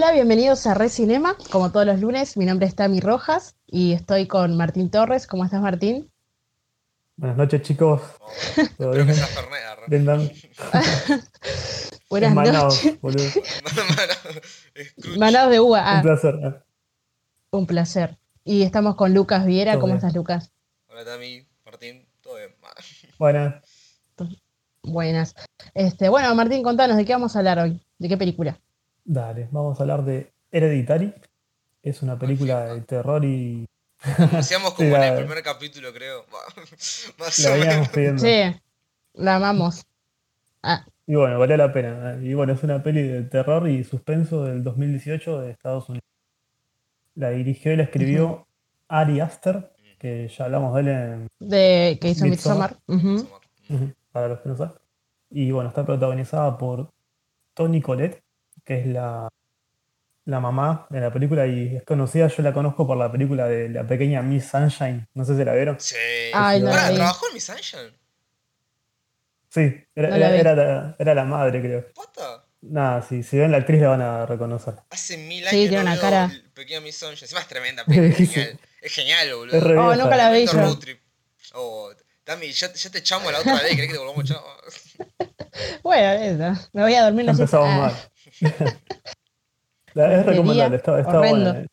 Hola, bienvenidos a Recinema. Como todos los lunes, mi nombre es Tami Rojas y estoy con Martín Torres. ¿Cómo estás, Martín? Buenas noches, chicos. Oh, arre. Brindan. Buenas Manaos, noches. boludo. Manados de uva. Un Ah, placer. un placer. Y estamos con Lucas Viera. Todo ¿Cómo bien. estás, Lucas? Hola Tami, Martín, todo bien. Buenas. Buenas. Este, bueno, Martín, contanos, ¿de qué vamos a hablar hoy? ¿De qué película? Dale, vamos a hablar de Hereditary. Es una película de terror y Decíamos como Sí, en la- el primer capítulo, creo. Más la o veníamos menos. pidiendo. Sí, la amamos. Ah, Y bueno, valió la pena. Y bueno, es una peli de terror y suspenso del 2018 de Estados Unidos. La dirigió y la escribió Ari Aster, que ya hablamos de él en de que hizo Midsommar. Para los que no saben. Y bueno, está protagonizada por Toni Collette, que es la, la mamá de la película y es conocida, yo la conozco por la película de la pequeña Miss Sunshine, no sé si la vieron. Sí. Ay, no la. ¿trabajó en Miss Sunshine? Sí, era, No la era- era la, era la madre, creo. ¿Posta? Nada, sí, si ven la actriz la van a reconocer. Hace mil Sí, años tiene no una cara. el Pequeña Miss Sunshine. Encima es tremenda película, es genial. Es genial, boludo. Es Oh, nunca la vi yo. Oh, Tami, ya, ya te echamos la otra vez, ¿querés que te volvamos a echar? Bueno, eso. Me voy a dormir Ya empezamos Ah, mal. Es recomendable, está, buena.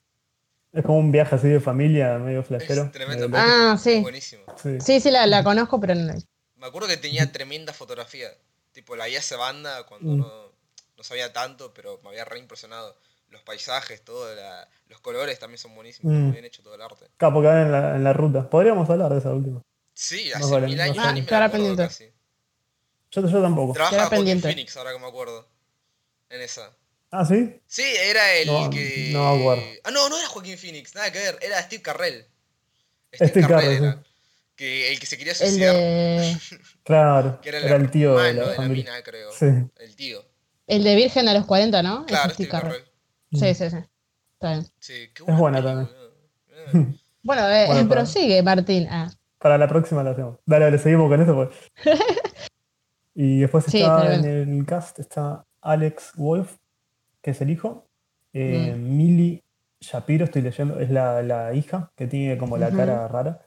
Es como un viaje así de familia, medio flashero. Es tremenda medio película. loco. Ah, sí. Buenísimo. Sí. Sí, sí, la, la conozco, pero no. Me acuerdo que tenía tremenda fotografía. Tipo, la vi hace banda cuando Mm. no, no sabía tanto, pero me había re impresionado. Los paisajes, todo, la- los colores también son buenísimos. Mm. Muy bien hecho todo el arte. Acá porque en la, en la ruta. Podríamos hablar de esa última. Sí, No hace vale, mil no años vale. ni me Estará acuerdo pendiente. casi. Yo, yo tampoco. Trabaja pendiente. Phoenix, ahora que me acuerdo. En esa. Ah, ¿sí? Sí, era el No, que. no. Ah, no, no era Joaquín Phoenix, nada que ver. Era Steve Carrell. Steve Carell, era. Que, el que se quería El suicidar. de, Claro, Que era, era el tío de la familia. mina, creo. Sí. El tío. el de Virgen a los 40, ¿no? Claro, Steve Steve Carell. Carell. Sí, sí, sí. Está bien. Sí, qué Es buena película. Eh. Bueno, eh, Bueno, eh, prosigue, Martín. Ah, Para la próxima la hacemos. Dale, dale, seguimos con eso. Pues. y después Sí, está está en el cast está Alex Wolf, que es el hijo. Eh, Mm. Millie Shapiro, estoy leyendo, es la, la hija, que tiene como la cara rara.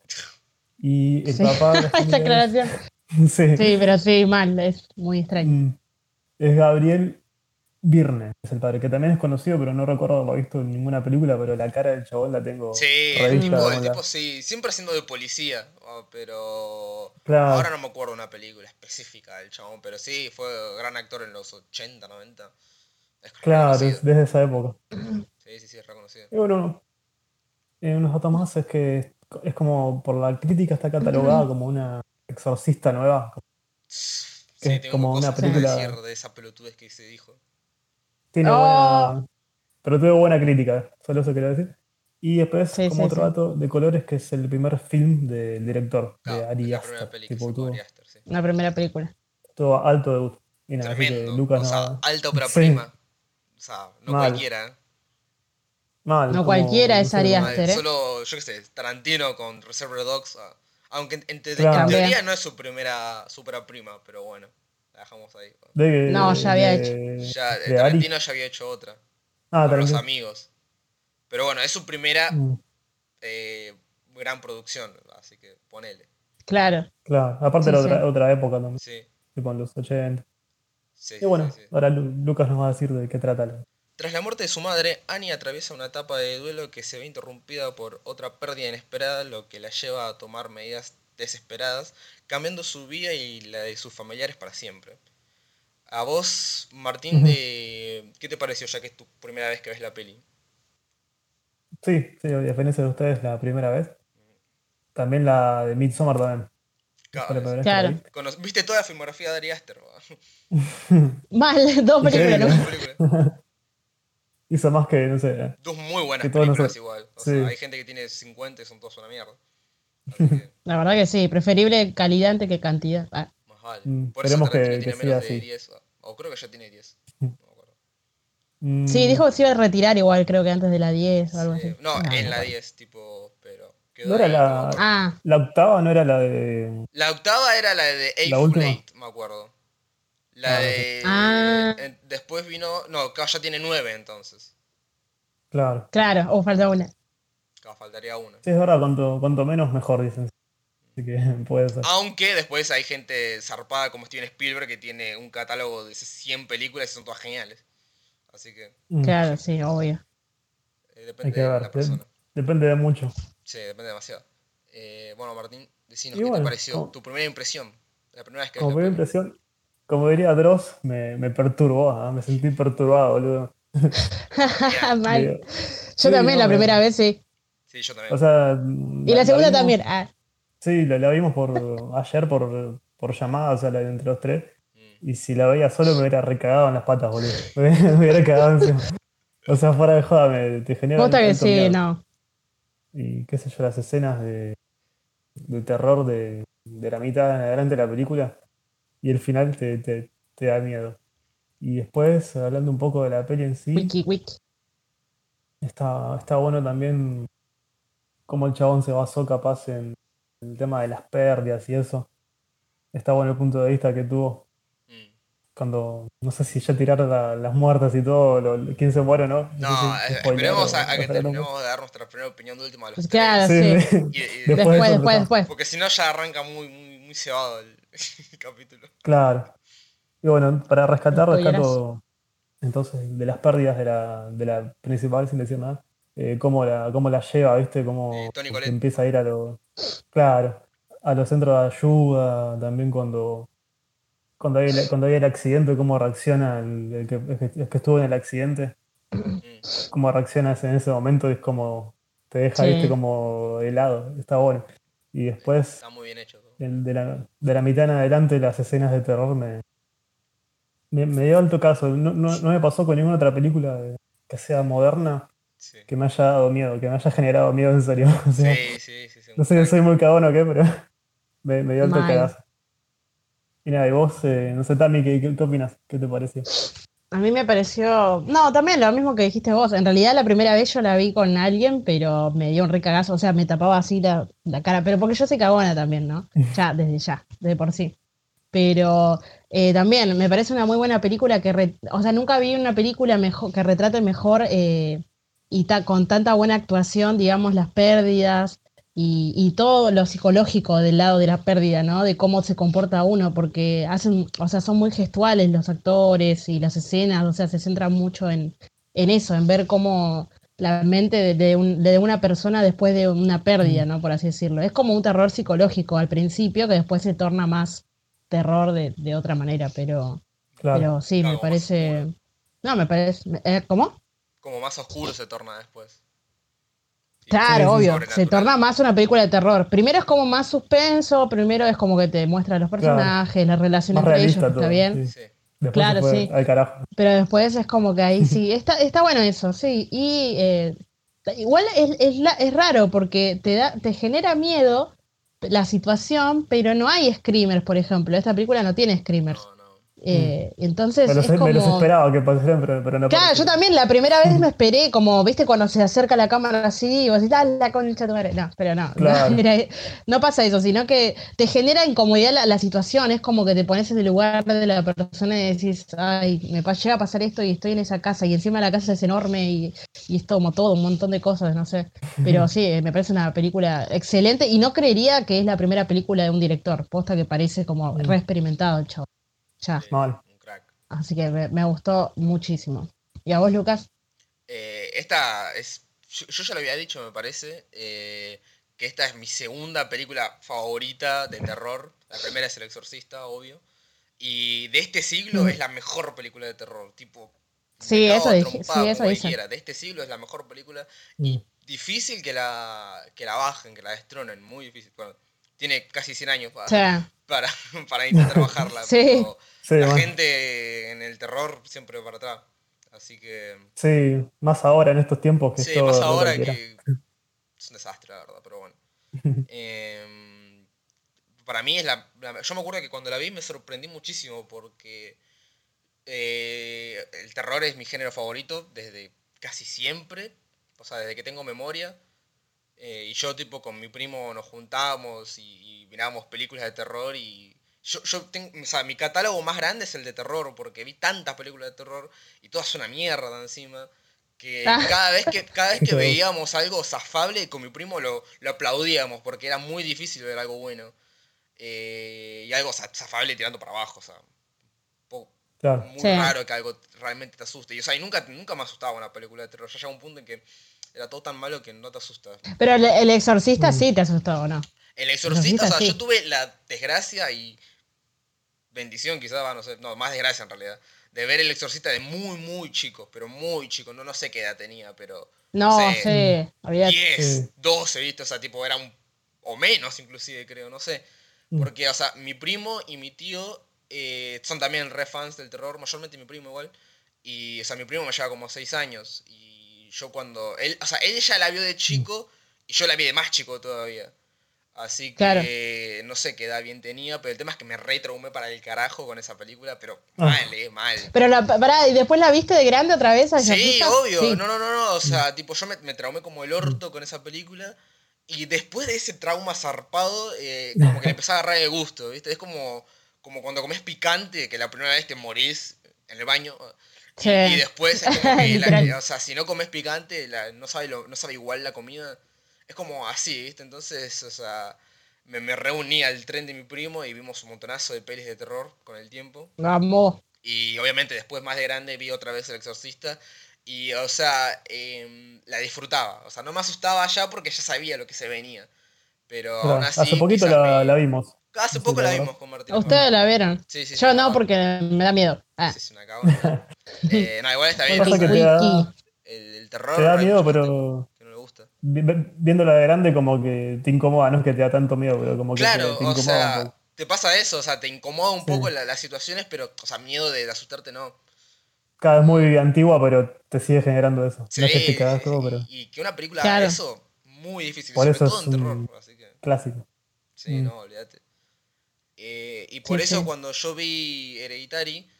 Y el Sí. papá esa aclaración. sí. Sí, pero sí, mal. Es muy extraño. Mm. Es Gabriel Birne, es el padre, que también es conocido, pero no recuerdo haberlo visto en ninguna película, pero la cara del chabón la tengo Sí, el tipo, el sí, siempre haciendo de policía, oh, pero Claro. ahora no me acuerdo una película específica del chabón, pero sí, fue gran actor en los 80, 90. Es Claro, es desde esa época. Sí, sí, sí, es reconocido. Y bueno, eh, unos datos más es que es como por la crítica está catalogada como una exorcista nueva. Sí, es tengo como una que película- decir de esa pelotudez que se dijo. Tiene Oh. buena. Pero tuvo buena crítica, solo eso quería decir. Y después, Sí, como sí, otro sí. dato de colores, que es el primer film del director, de Ari la primera Aster. peli que Tipo, sacó tuvo, Ari Aster, sí. La primera película. tuvo alto debut. Y nada, así que Tremendo. Lucas o sea, no- ópera Sí. prima. O sea, no Mal. cualquiera. ¿eh? Mal, No como- cualquiera es Ari Aster. ¿eh? Solo, yo qué sé, Tarantino con Reservoir Dogs. ah, aunque en, en te- Claro. en teoría no es su primera súper prima, pero bueno, la dejamos ahí. de- No, ya había de- Ya, Ari. Ya había hecho otra. Ah, con los amigos. Pero bueno, es su primera Mm, eh, gran producción, así que ponele. Claro. Claro, aparte Sí, era sí. otra, otra época también, Sí, tipo en los 80. sí, Y bueno, sí, sí. ahora Lu- Lucas nos va a decir de qué trata. la- Tras la muerte de su madre, Annie atraviesa una etapa de duelo que se ve interrumpida por otra pérdida inesperada, lo que la lleva a tomar medidas desesperadas, cambiando su vida y la de sus familiares para siempre. A vos, Martín, de... ¿qué te pareció ya que es tu primera vez que ves la peli? Sí, sí, a diferencia de ustedes, la primera vez. También la de Midsommar también. Claro, Claro. ¿Viste toda la filmografía de Ari Aster? Mal, dos películas. ¿no? Hizo más que, no sé. Dos muy buenas películas nosotros- igual. O Sí. sea, hay gente que tiene 50 y son todos una mierda. Que, La verdad que sí, preferible calidad antes que cantidad. Ah, más vale. Mm, Por eso esperemos que- Tarantino que tiene menos siga de así. 10. O creo que ya tiene 10. No me acuerdo. Mm, Sí, dijo que se iba a retirar igual, creo que antes de la 10 o algo Sí. así. No, Ah, en la no. 10, tipo, pero. quedó ¿No era ahí, la-. Ah, La octava no era la de. La octava era la de La Eightful última. Eight, me acuerdo. La Ah, de. Ah. Después vino. No, ya tiene 9 entonces. Claro. Claro, o falta una. Faltaría una. Sí, es verdad, cuanto, cuanto menos mejor, dicen. Así que puede ser. Aunque después hay gente zarpada como Steven Spielberg que tiene un catálogo de 100 películas y son todas geniales. Así que Mm, Claro, sí, obvio. eh, depende que de ver, la persona. Depende de mucho. Sí, depende demasiado. Eh, bueno, Martín, decinos qué te pareció. como- Tu primera impresión. La primera vez que Como primera impresión, como diría Dross, me, me perturbó, ah, me sentí perturbado, boludo. Mal. Digo, Yo sí, también no, la me- primera vez, sí. Sí, yo también. O sea. Y la segunda también. Ah, Sí, la, la vimos por ayer por, por llamada, o sea, la de entre los tres. Mm. Y si la veía solo me hubiera recagado en las patas, boludo. Me, me hubiera cagado encima. O sea, fuera de joda, me, te genera. Sí, miedo. no. Y qué sé yo, las escenas de, de terror de, de la mitad en adelante de la película. Y el final te, te, te da miedo. Y después, hablando un poco de la peli en sí. Wiki, wiki. Está, está bueno también cómo el chabón se basó capaz en el tema de las pérdidas y eso. Está bueno el punto de vista que tuvo Mm. cuando, no sé si ya tiraron la- las muertas y todo, lo- quién se muere o no. No, sé si eh, spoiler esperemos a, a que terminemos de dar nuestra primera opinión de última de los Pues tres. claro, Sí, sí. sí. Y- y- Después Después, después, porque si no ya arranca muy, muy, muy cebado el, el capítulo. Claro. Y bueno, para rescatar, rescato entonces de las pérdidas de la, de la principal, sin decir nada, eh, cómo, la, cómo la lleva, ¿viste? Cómo Eh, empieza a ir a los. Claro, a los centros de ayuda, también cuando. Cuando hay, el, cuando hay el accidente, cómo reacciona el, el que, el estuvo en el accidente, Mm. cómo reacciona en ese momento, es como te deja, Sí. viste, como helado, está bueno. Y después, Está muy bien hecho todo. el de la, de la mitad en adelante, las escenas de terror me, me, me dio alto caso. No, no, no me pasó con ninguna otra película de- que sea moderna Sí, que me haya dado miedo, que me haya generado miedo en serio. O sea, sí, sí. sí, sí, no sé si soy muy cagón o qué, pero me, me dio alto Mal. cagazo. Y nada, y vos, eh, no sé, Tami, ¿qué, qué, qué opinas? ¿Qué te pareció? A mí me pareció. No, también lo mismo que dijiste vos. En realidad, la primera vez yo la vi con alguien, pero me dio un recagazo. O sea, me tapaba así la, la cara. Pero porque yo soy cagona también, ¿no? Ya, desde ya, de por sí. Pero eh, también me parece una muy buena película que. re- o sea, nunca vi una película mejor, que retrate mejor eh, y ta- con tanta buena actuación, digamos, las pérdidas y, y todo lo psicológico del lado de la pérdida, ¿no? De cómo se comporta uno, porque hacen, o sea, son muy gestuales los actores y las escenas, o sea, se centran mucho en, en eso, en ver cómo la mente de, de un- de una persona después de una pérdida, ¿no? Por así decirlo. Es como un terror psicológico al principio, que después se torna más terror de, de otra manera, pero, Claro. pero sí, Claro, me parece... No, me parece... eh, ¿Cómo? Como más oscuro se torna después. Claro, sí, obvio. Se torna más una película de terror. Primero es como más suspenso, primero es como que te muestra los personajes, la relación Más entre ellos, todo. está bien. sí. Sí. Después Claro, sí. al carajo. Pero después es como que ahí sí, está, está bueno eso, sí. Y eh, igual es, es, la- es raro porque te, da, te genera miedo la situación, pero no hay screamers, por ejemplo. Esta película no tiene screamers. No, no. Eh, entonces Me los, es me los como... esperaba que pasaran, pero, pero no Claro, yo también la primera vez me esperé, como, viste, cuando se acerca la cámara así, y vos decís, dale la concha tu madre". No, pero no, Claro. no, era- no pasa eso, sino que te genera incomodidad la, la situación, es como que te pones en el lugar de la persona y decís, ay, me llega a pasar esto y estoy en esa casa, y encima la casa es enorme y, y es como todo, un montón de cosas, no sé. Pero sí, eh, me parece una película excelente, y no creería que es la primera película de un director, posta que parece como Mm. re experimentado el chavo. Ya, Sí, Mal. Un crack. así que me, me gustó muchísimo. ¿Y a vos, Lucas? Eh, esta es. Yo, yo ya lo había dicho, me parece. eh, que esta es mi segunda película favorita de terror. La primera es El Exorcista, obvio. Y de este siglo Mm. es la mejor película de terror. Tipo. Sí, eso dije- sí, eso. De este siglo es la mejor película. Mm. Difícil que la, que la bajen, que la destronen. Muy difícil. Bueno, tiene casi 100 años para, sea, para, para intentar bajarla. Sí. pero Sí, la bueno. gente en el terror siempre para atrás. Así que. Sí, más ahora en estos tiempos que Sí, todo- más ahora que es un desastre, la verdad, pero bueno. Em, para mí es la, la- Yo me acuerdo que cuando la vi me sorprendí muchísimo porque eh, el terror es mi género favorito desde casi siempre, o sea, desde que tengo memoria. Eh, y yo tipo con mi primo nos juntábamos y, y mirábamos películas de terror y yo, yo tengo, o sea, mi catálogo más grande es el de terror porque vi tantas películas de terror y todas son una mierda encima que Ah. cada vez que cada vez que veíamos algo zafable con mi primo lo, lo aplaudíamos porque era muy difícil ver algo bueno Eh, y algo za- zafable tirando para abajo o sea Claro. muy Sí. raro que algo realmente te asuste y o sea y nunca nunca me asustaba una película de terror ya llega un punto en que era todo tan malo que no te asusta Pero el, el exorcista Mm. sí te asustó, ¿o no? el exorcista, o sea, sí. yo tuve la desgracia y bendición quizás, va, no sé, no, más desgracia en realidad, de ver el exorcista de muy, muy chico, pero muy chico, no, no sé qué edad tenía, pero No, Sí. sí, olvídate. 10, Sí. 12, ¿viste? O sea, tipo, era un, o menos inclusive, creo, no sé. Mm. Porque, o sea, mi primo y mi tío eh, son también re fans del terror, mayormente mi primo igual. Y, o sea, mi primo me lleva como 6 años. Y yo cuando, él, o sea, él ya la vio de chico y yo la vi de más chico todavía. Así que Claro. no sé qué edad bien tenía, pero el tema es que me re traumé para el carajo con esa película, pero Ah. mal, eh, mal. Pero la, pará, ¿y después la viste de grande otra vez? Sí, obvio. Sí. No, no, no, no. O sea, tipo, yo me, me traumé como el orto con esa película. Y después de ese trauma zarpado, eh, como que le empecé a agarrar el gusto, ¿viste? Es como, como cuando comes picante, que la primera vez te morís en el baño. Sí. Y después es como que, la- Literal. o sea, si no comes picante, la- no, sabe lo- no sabe igual la comida. Es como así, ¿viste? Entonces, o sea, me, me reuní al tren de mi primo y vimos un montonazo de pelis de terror con el tiempo. Vamos. Y obviamente después más de grande vi otra vez El Exorcista. Y, o sea, em, la disfrutaba. O sea, no me asustaba ya porque ya sabía lo que se venía. Pero aún así. Hace poquito quizás la, me- la vimos. Hace poco la vimos con Martín. Ustedes la vieron. Sí, sí, Yo no, porque me da miedo. Ah. Sí, es una cagona. Eh, no, igual está bien. Pasa o sea, que te da- Wiki. el, el terror. Te da miedo, pero Que no le gusta. vi- vi- viéndola de grande como que te incomoda, no es que te da tanto miedo, pero como que te- Claro, te, o incomoda un sea, poco. te pasa eso. O sea, te incomoda un Sí. poco la- las situaciones, pero, o sea, miedo de, de asustarte no. Cada vez muy antigua, pero te sigue generando eso. Sí, no es que te cagas todo, pero y, y que una película Claro. haga eso, muy difícil. Por sobre eso todo es en terror. un- Así que. clásico. Sí, Mm. no, olvídate. Eh, y por Sí, eso sí. cuando yo vi Hereditary,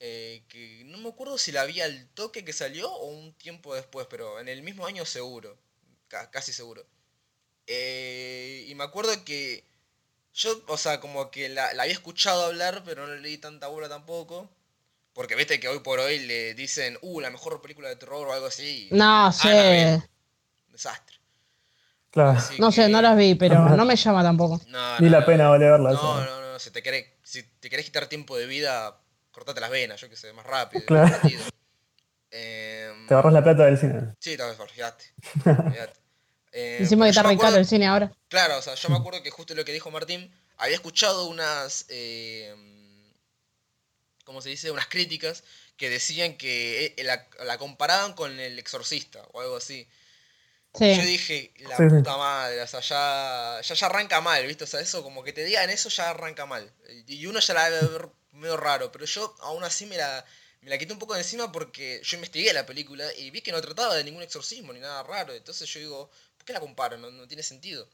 eh, que no me acuerdo si la vi al toque que salió o un tiempo después, pero en el mismo año seguro, ca- casi seguro. Eh, y me acuerdo que yo, o sea, como que la, la había escuchado hablar, pero no le di tanta bola tampoco. Porque viste que hoy por hoy le dicen, uh, la mejor película de terror o algo así. No no, desastre. Claro. Así No sé, no las vi, pero no me llama tampoco. No, Ni no, la pena vale verla. No, eso. no, no, si te querés, si te querés quitar tiempo de vida, cortate las venas, yo que sé, más rápido. Claro. más divertido. Em, Te ahorras la plata del cine. Sí, tal vez, olvidate. olvidate. Eh, Encima que está re caro el cine ahora. Claro, o sea, yo me acuerdo que justo lo que dijo Martín, había escuchado unas, eh, ¿cómo se dice? Unas críticas que decían que eh, la, la comparaban con el exorcista o algo así. Yo dije, la Sí, sí. puta madre, o sea, ya, ya, ya arranca mal, ¿viste? O sea, eso, como que te digan eso, ya arranca mal. Y uno ya la debe ver medio raro, pero yo aún así me la, me la quité un poco de encima porque yo investigué la película y vi que no trataba de ningún exorcismo ni nada raro. Entonces yo digo, ¿por qué la comparo? No, no tiene sentido.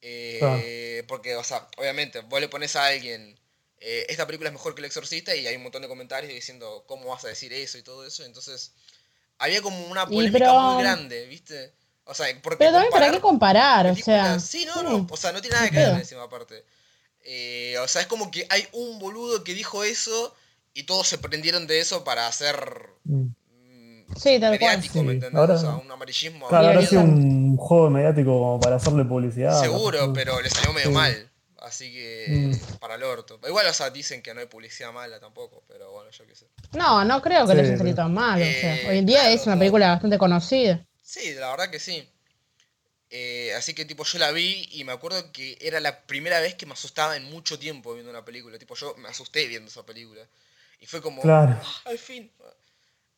Eh, Porque, o sea, obviamente, vos le pones a alguien, eh, esta película es mejor que el exorcista y hay un montón de comentarios diciendo, ¿cómo vas a decir eso y todo eso? Entonces, había como una polémica pero- muy grande, ¿viste? O sea, porque Pero también, ¿para qué comparar? O sea. sí, no, sí. no, o sea, no tiene nada que ver pedo. encima aparte. Eh, o sea, es como que hay un boludo que dijo eso y todos se prendieron de eso para hacer Mm. mm, Sí, tal cual. mediático, ¿me Sí, entendés? ahora- o sea, un amarillismo Claro, ahora sido un juego mediático como para hacerle publicidad. seguro, pero le salió medio Sí. mal. Así que Mm. para el orto. Igual, o sea, dicen que no hay publicidad mala tampoco, pero bueno, yo qué sé. No, no creo que Sí, les haya salido tan mal. o sea, Eh, hoy en día claro, es una no. película bastante conocida. Sí, la verdad que sí. Eh, así que tipo yo la vi y me acuerdo que era la primera vez que me asustaba en mucho tiempo viendo una película. Tipo yo me asusté viendo esa película. Y fue como, Claro. "Ah, al fin.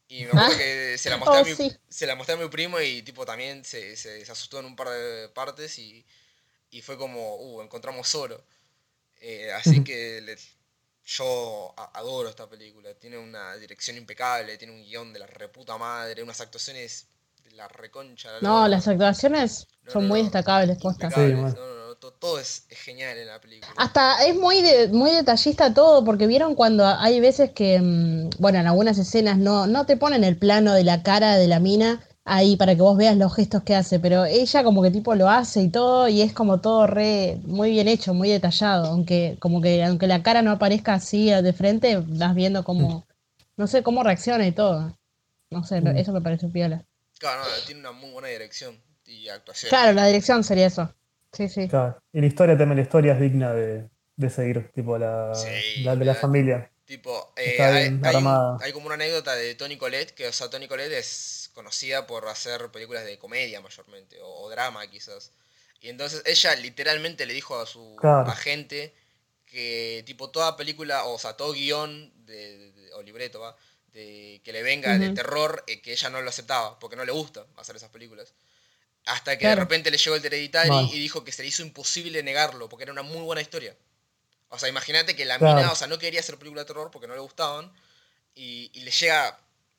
Y me acuerdo Ah. que se la, mostré a Oh, mi, sí. se la mostré a mi primo y tipo también se, se, se asustó en un par de partes y, y fue como, uh, encontramos oro. Eh, así que le- yo a- adoro esta película. Tiene una dirección impecable, tiene un guion de la reputa madre, unas actuaciones la reconcha. de la No, las actuaciones No, son no, muy no. destacables, posta. Sí, bueno. no, no, no, to- todo es, es genial en la película. Hasta es muy de- muy detallista todo, porque vieron cuando hay veces que, mm, bueno, en algunas escenas no, no te ponen el plano de la cara de la mina ahí para que vos veas los gestos que hace, pero ella como que tipo lo hace y todo, y es como todo re, muy bien hecho, muy detallado, aunque como que aunque la cara no aparezca así de frente, vas viendo cómo, no sé, cómo reacciona y todo. No sé, Mm. eso me pareció piola. Claro, no, tiene una muy buena dirección y actuación. Claro, la dirección sería eso. Sí, sí. Claro. Y la historia también, la historia es digna de, de seguir, tipo la, Sí, la de la familia. Tipo, eh, hay, hay un- armada. hay como una anécdota de Toni Collette, que, o sea, Toni Collette es conocida por hacer películas de comedia mayormente, o, o drama quizás. Y entonces ella literalmente le dijo a su Claro. agente que, tipo, toda película, o sea, todo guion de, de- de- o libreto, va, de que le venga de terror, eh, que ella no lo aceptaba, porque no le gusta hacer esas películas. Hasta que Claro. de repente le llegó el Hereditary y dijo que se le hizo imposible negarlo, porque era una muy buena historia. O sea, imagínate que la Claro. mina, o sea, no quería hacer película de terror porque no le gustaban. Y, y le llega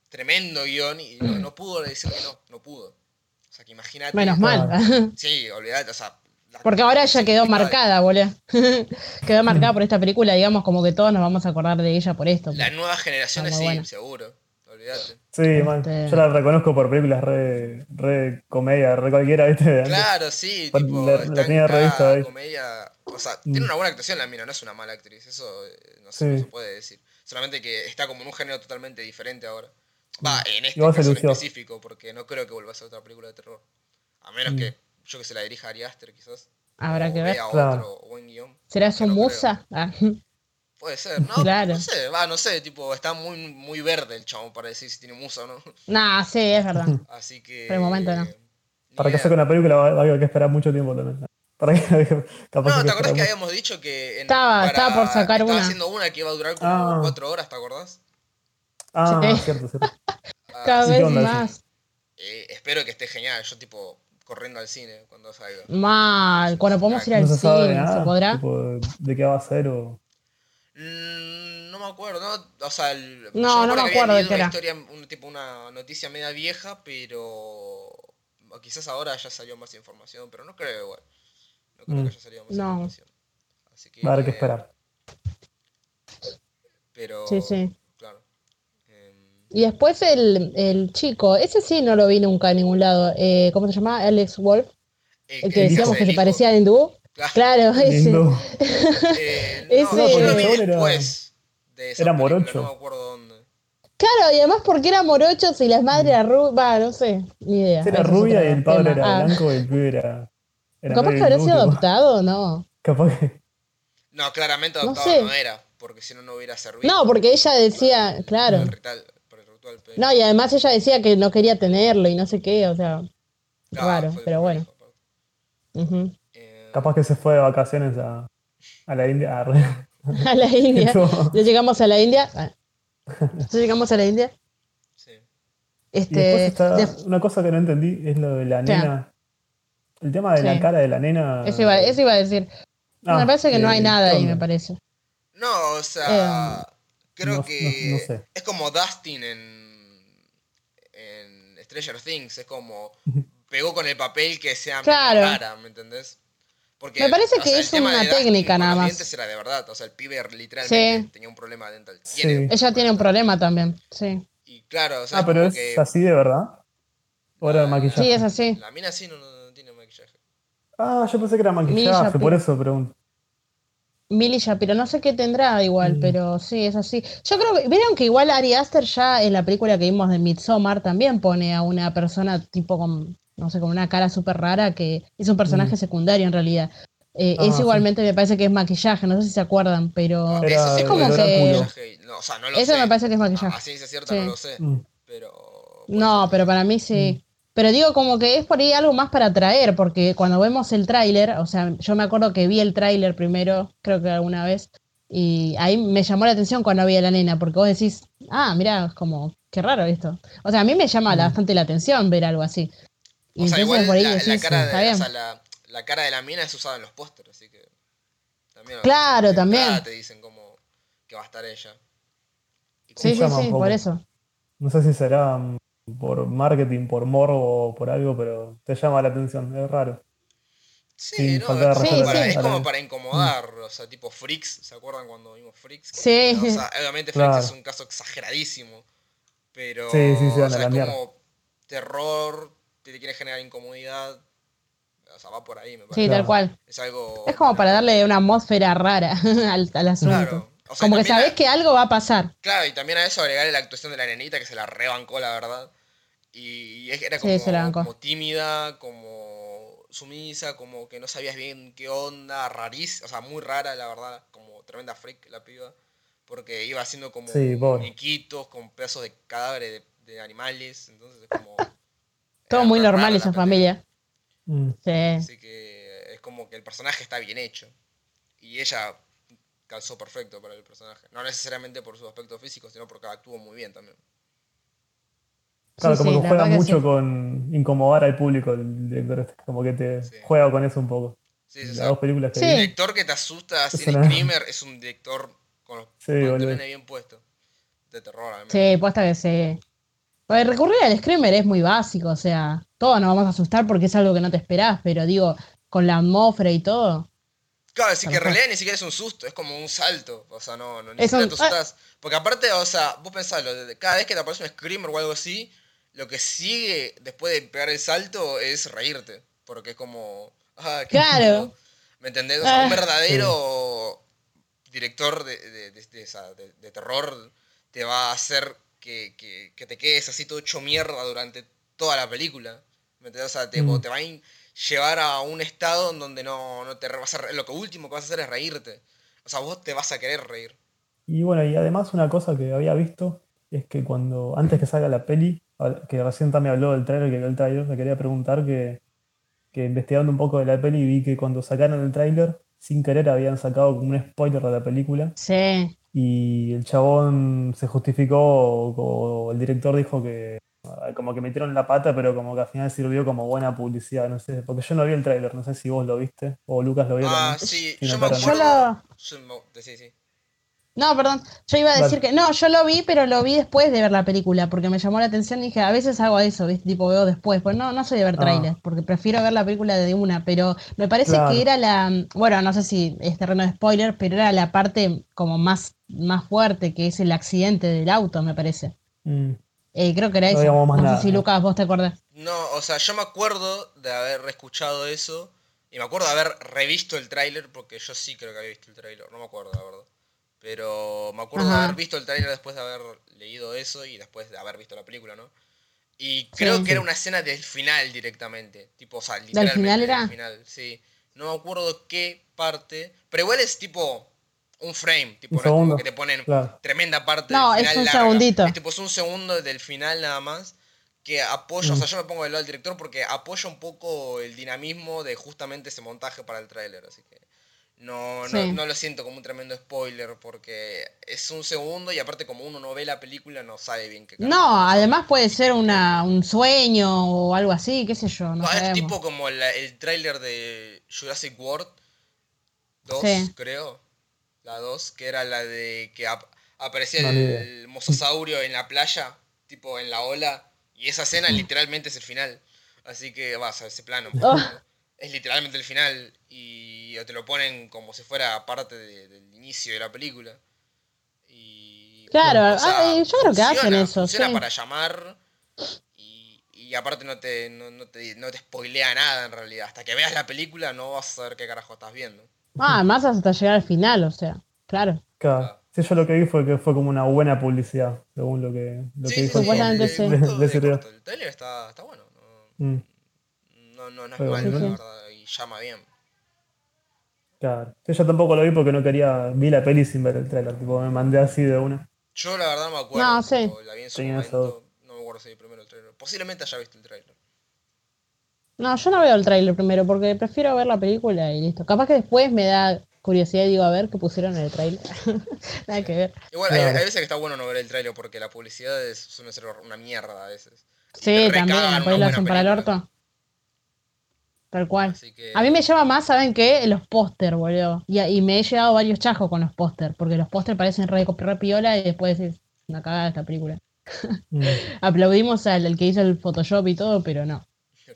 tremendo guion y no, no pudo decir que no, no pudo. O sea, que imagínate. Menos mal. Sí, olvidate, o sea. La- Porque ahora ya quedó marcada, boludo. quedó marcada por esta película, digamos, como que todos nos vamos a acordar de ella por esto. Las nuevas generaciones Está sí, buena. seguro. Olvídate. Sí, man. Este- Yo la reconozco por películas re, re comedia, re cualquiera, ¿viste? Claro, sí, tipo, la- la tenía revista ahí. comedia. O sea, Mm. tiene una buena actuación la mina, no es una mala actriz, eso eh, no, se, Sí. no se puede decir. Solamente que está como en un género totalmente diferente ahora. Va, en este caso en específico, porque no creo que vuelva a ser otra película de terror. A menos Mm. que yo que se la dirija a Ari Aster, quizás. Habrá o que ver. otro buen guion. ¿Será que su no musa? Ah, Puede ser, no, Claro. no sé, va, no sé, tipo, está muy, muy verde el chabón para decir si tiene musa o no. nah, sí, es verdad. Así que. Por el momento no. Para que saque una película va, va a haber que esperar mucho tiempo también. Para que capaz No, que ¿te acordás que habíamos dicho que en- Estaba- estaba por sacar estaba una. haciendo una que iba a durar como Ah. cuatro horas, ¿te acordás? Ah, Sí. cierto, cierto. Ah, Cada vez más. eh, espero que esté genial. Yo tipo corriendo al cine cuando salga. Mal. Cuando podemos ir al No se sabe cine, nada. ¿se podrá? tipo, de qué va a ser o. Mm, no me acuerdo, ¿no? O sea, el, No, yo no me acuerdo de qué una era. historia, un, tipo una noticia media vieja, pero quizás ahora ya salió más información, pero no creo igual. No creo Mm. que haya salido más No. información. Así que Va a haber que esperar. Pero Sí, sí. Y después el, el chico, ese sí no lo vi nunca en ningún lado. Eh, ¿Cómo se llama? Alex Wolf. El que decíamos que se parecía a Hindú. Claro. Claro, ese. Eh, Ese- no, lo vi era- después de esa era película, morocho. No me acuerdo dónde. Claro, y además porque era morocho si la madre era rubia, va, no sé, ni idea. Era rubia y el padre tema. era Ah, blanco y el pibe era. era Capaz que habrá sido adoptado, ¿no? Capaz que. No, claramente No adoptado no, sé. era, porque si no, no hubiera servido. No, porque ella decía, claro. No, y además ella decía que no quería tenerlo y no sé qué, o sea, Claro, raro, pero bueno. Eh, Capaz que se fue de vacaciones a, a la India. a la India. Ya llegamos a la India. Ah. Ya llegamos a la India. sí. Este, después está de- una cosa que no entendí es lo de la Sí. nena. El tema de la cara de la nena. eso, iba, eso iba a decir. Ah, me parece que no hay eh, nada ¿qué ahí, me parece. No, o sea, creo no- que no- no sé. es como Dustin en, en Stranger Things, es como pegó con el papel que sea Claro. rara, ¿me entendés? Porque, Me parece que sea, es una de Dustin técnica nada más. era de verdad, o sea, el pibe literalmente Sí. tenía un problema dental. Sí. Tiene un Ella tiene un problema también, sí. Y claro, o sea, Ah, pero es que así de verdad. ¿O era La- maquillaje? Sí, es así. la mina sí no, no- no tiene maquillaje. Ah, yo pensé que era maquillaje, Milla, por eso pregunto. Milly Shapiro, no sé qué tendrá igual, Mm. pero sí, es así. Yo creo que, vieron que igual Ari Aster ya en la película que vimos de Midsommar también pone a una persona tipo con, no sé, con una cara súper rara que es un personaje Mm. secundario en realidad. Eh, Ah, es sí. igualmente, me parece que es maquillaje, no sé si se acuerdan, pero Era ese sí es como que- no, o sea, no lo eso sé. me parece que es maquillaje. a ciencia cierta Sí. no lo sé, Mm. pero... No, pero para mí sí. Pero digo como que es por ahí algo más para atraer, porque cuando vemos el tráiler, o sea, yo me acuerdo que vi el tráiler primero, creo que alguna vez, y ahí me llamó la atención cuando vi a la nena, porque vos decís, ah, mirá, es como, qué raro esto. O sea, a mí me llama Mm. bastante la atención ver algo así. Y O sea, entonces igual por ahí la, cara está de, bien. o sea, la, la cara de la mina es usada en los pósteres, así que... También, Claro, de también. te dicen como que va a estar ella. Sí, sí, sí, por eso. No sé si será por marketing, por morbo o por algo, pero te llama la atención. Es raro. Sí, no, es, como para, es como incomodar, o sea, tipo Freaks, ¿se acuerdan cuando vimos Freaks? Sí. O sea, obviamente Claro. Freaks es un caso exageradísimo, pero Sí, sí, o sea, es como terror, te quiere generar incomodidad, o sea, va por ahí, me Sí, parece. Claro. tal cual. Es algo... Es como para darle una atmósfera rara al, al asunto. Claro, O sea, Como que a- sabés que algo va a pasar. Claro, y también a eso agregarle la actuación de la nenita que se la rebancó, la verdad. Y, era como, tímida, como sumisa, como que no sabías bien qué onda, rarísima, o sea, muy rara, la verdad, como tremenda freak la piba. Porque iba haciendo como Sí, muñequitos con pedazos de cadáveres de, de animales, entonces es como... Todo muy normal esa familia. Mm. Sí. Así que es como que el personaje está bien hecho. Y ella calzó perfecto para el personaje. No necesariamente por su aspecto físico, sino porque actuó muy bien también. Claro, Sí, como sí, que juega que mucho sí. con incomodar al público, el director este, como que te Sí. juega con eso un poco. Sí, Las dos películas que Sí. El director que te asusta así una- Screamer es un director con los Sí, pantalones bien puestos. De terror, al menos. Sí, puesta que sí. Pues recurrir al screamer es muy básico, o sea, todos nos vamos a asustar porque es algo que no te esperás, pero digo, con la atmósfera y todo. Claro, así que en realidad ni siquiera es un susto, es como un salto. O sea, no, no ni Es siquiera un- te asustás. Porque aparte, o sea, vos de- cada vez que te aparece un screamer o algo así, lo que sigue después de pegar el salto es reírte. Porque es como. Ah, qué Claro. ¿Me entendés? O sea, un Ah. verdadero director de, de- de- de esa- de- de terror te va a hacer que, que- que te quedes así todo hecho mierda durante toda la película. ¿Me entendés? O sea, te, Mm. te va a in- llevar a un estado en donde no, no te vas a re- lo que último que vas a hacer es reírte. O sea, vos te vas a querer reír. Y bueno, y además una cosa que había visto es que cuando, antes que salga la peli, que recién también habló del trailer, que vio el trailer, me quería preguntar que, que investigando un poco de la peli vi que cuando sacaron el trailer, sin querer habían sacado como un spoiler de la película Sí. y el chabón se justificó, o, o el director dijo que como que metieron la pata, pero como que al final sirvió como buena publicidad, no sé, porque yo no vi el trailer, no sé si vos lo viste o Lucas lo vio Ah, también. sí, yo me acuerdo. lo... yo me- sí, sí. No, perdón, yo iba a decir que no, yo lo vi, pero lo vi después de ver la película, porque me llamó la atención y dije, a veces hago eso, ¿viste? Tipo, veo después, pues no, no soy de ver Ah. trailers, porque prefiero ver la película de una, pero me parece Claro. que era la, bueno, no sé si es terreno de spoiler, pero era la parte como más, más fuerte, que es el accidente del auto, me parece. Mm. Eh, creo que era eso. no sé si. Lucas, vos te acordás. No, o sea, yo me acuerdo de haber escuchado eso y me acuerdo de haber revisto el tráiler porque yo sí creo que había visto el tráiler, no me acuerdo la verdad. Pero me acuerdo de haber visto el tráiler después de haber leído eso y después de haber visto la película, ¿no? Y creo Sí. que era una escena del final directamente, tipo, o sea, literalmente final era? del final, sí. No me acuerdo qué parte, pero igual es tipo un frame, tipo, Un es segundo, que te ponen claro. tremenda parte No, del es final un larga. segundito. Es tipo, es un segundo del final nada más que apoya, o sea, yo me pongo del lado del director porque apoya un poco el dinamismo de justamente ese montaje para el tráiler, así que no, no, Sí. no lo siento como un tremendo spoiler porque es un segundo y aparte como uno no ve la película no sabe bien qué. No, además puede ser una, un sueño o algo así, qué sé yo, no Ah, es tipo como la- el tráiler de Jurassic World 2, Sí. creo. La 2, que era la de que ap- aparecía No, el, mosasaurio en la playa, tipo en la ola, y esa escena literalmente es el final. Así que vas a ese plano. Oh. Es literalmente el final y te lo ponen como si fuera parte de- del inicio de la película. Y, Claro, o sea, ah, yo creo que hacen eso, Funciona sí. para llamar y, y aparte no te, no, no te, no te spoilea nada en realidad. Hasta que veas la película no vas a saber qué carajo estás viendo. Ah, más hasta llegar al final, o sea, claro. Claro. Sí, yo lo que vi fue que fue como una buena publicidad, según lo que, lo que Sí, sí, dijo. sí, Supuestamente el- sí. el corto. El trailer está, está bueno. No, Mm, no, no, no es Pero malo, bueno. la Sí. verdad, y llama bien. claro. Sí, yo tampoco lo vi porque no quería, vi la peli sin ver el trailer, tipo me mandé así de una. Yo la verdad no me acuerdo. No, sí. tipo, La vi en su Sí, eso. momento. No me acuerdo si vi primero el trailer. Posiblemente haya visto el trailer. No, yo no veo el tráiler primero porque prefiero ver la película y listo. Capaz que después me da curiosidad y digo, a ver qué pusieron en el tráiler. Nada que ver. Igual hay, veces que está bueno no ver el trailer porque la publicidad es, suele ser una mierda a veces. Sí, también, recagan por ahí una lo hacen para el orto. Tal cual. Así que, A mí me llama más, ¿saben qué? Los póster, boludo. Y, y me he llevado varios chajos con los póster, porque los póster parecen re, re piola y después decís, una cagada esta película. Mm, Aplaudimos al, al que hizo el Photoshop y todo, pero no,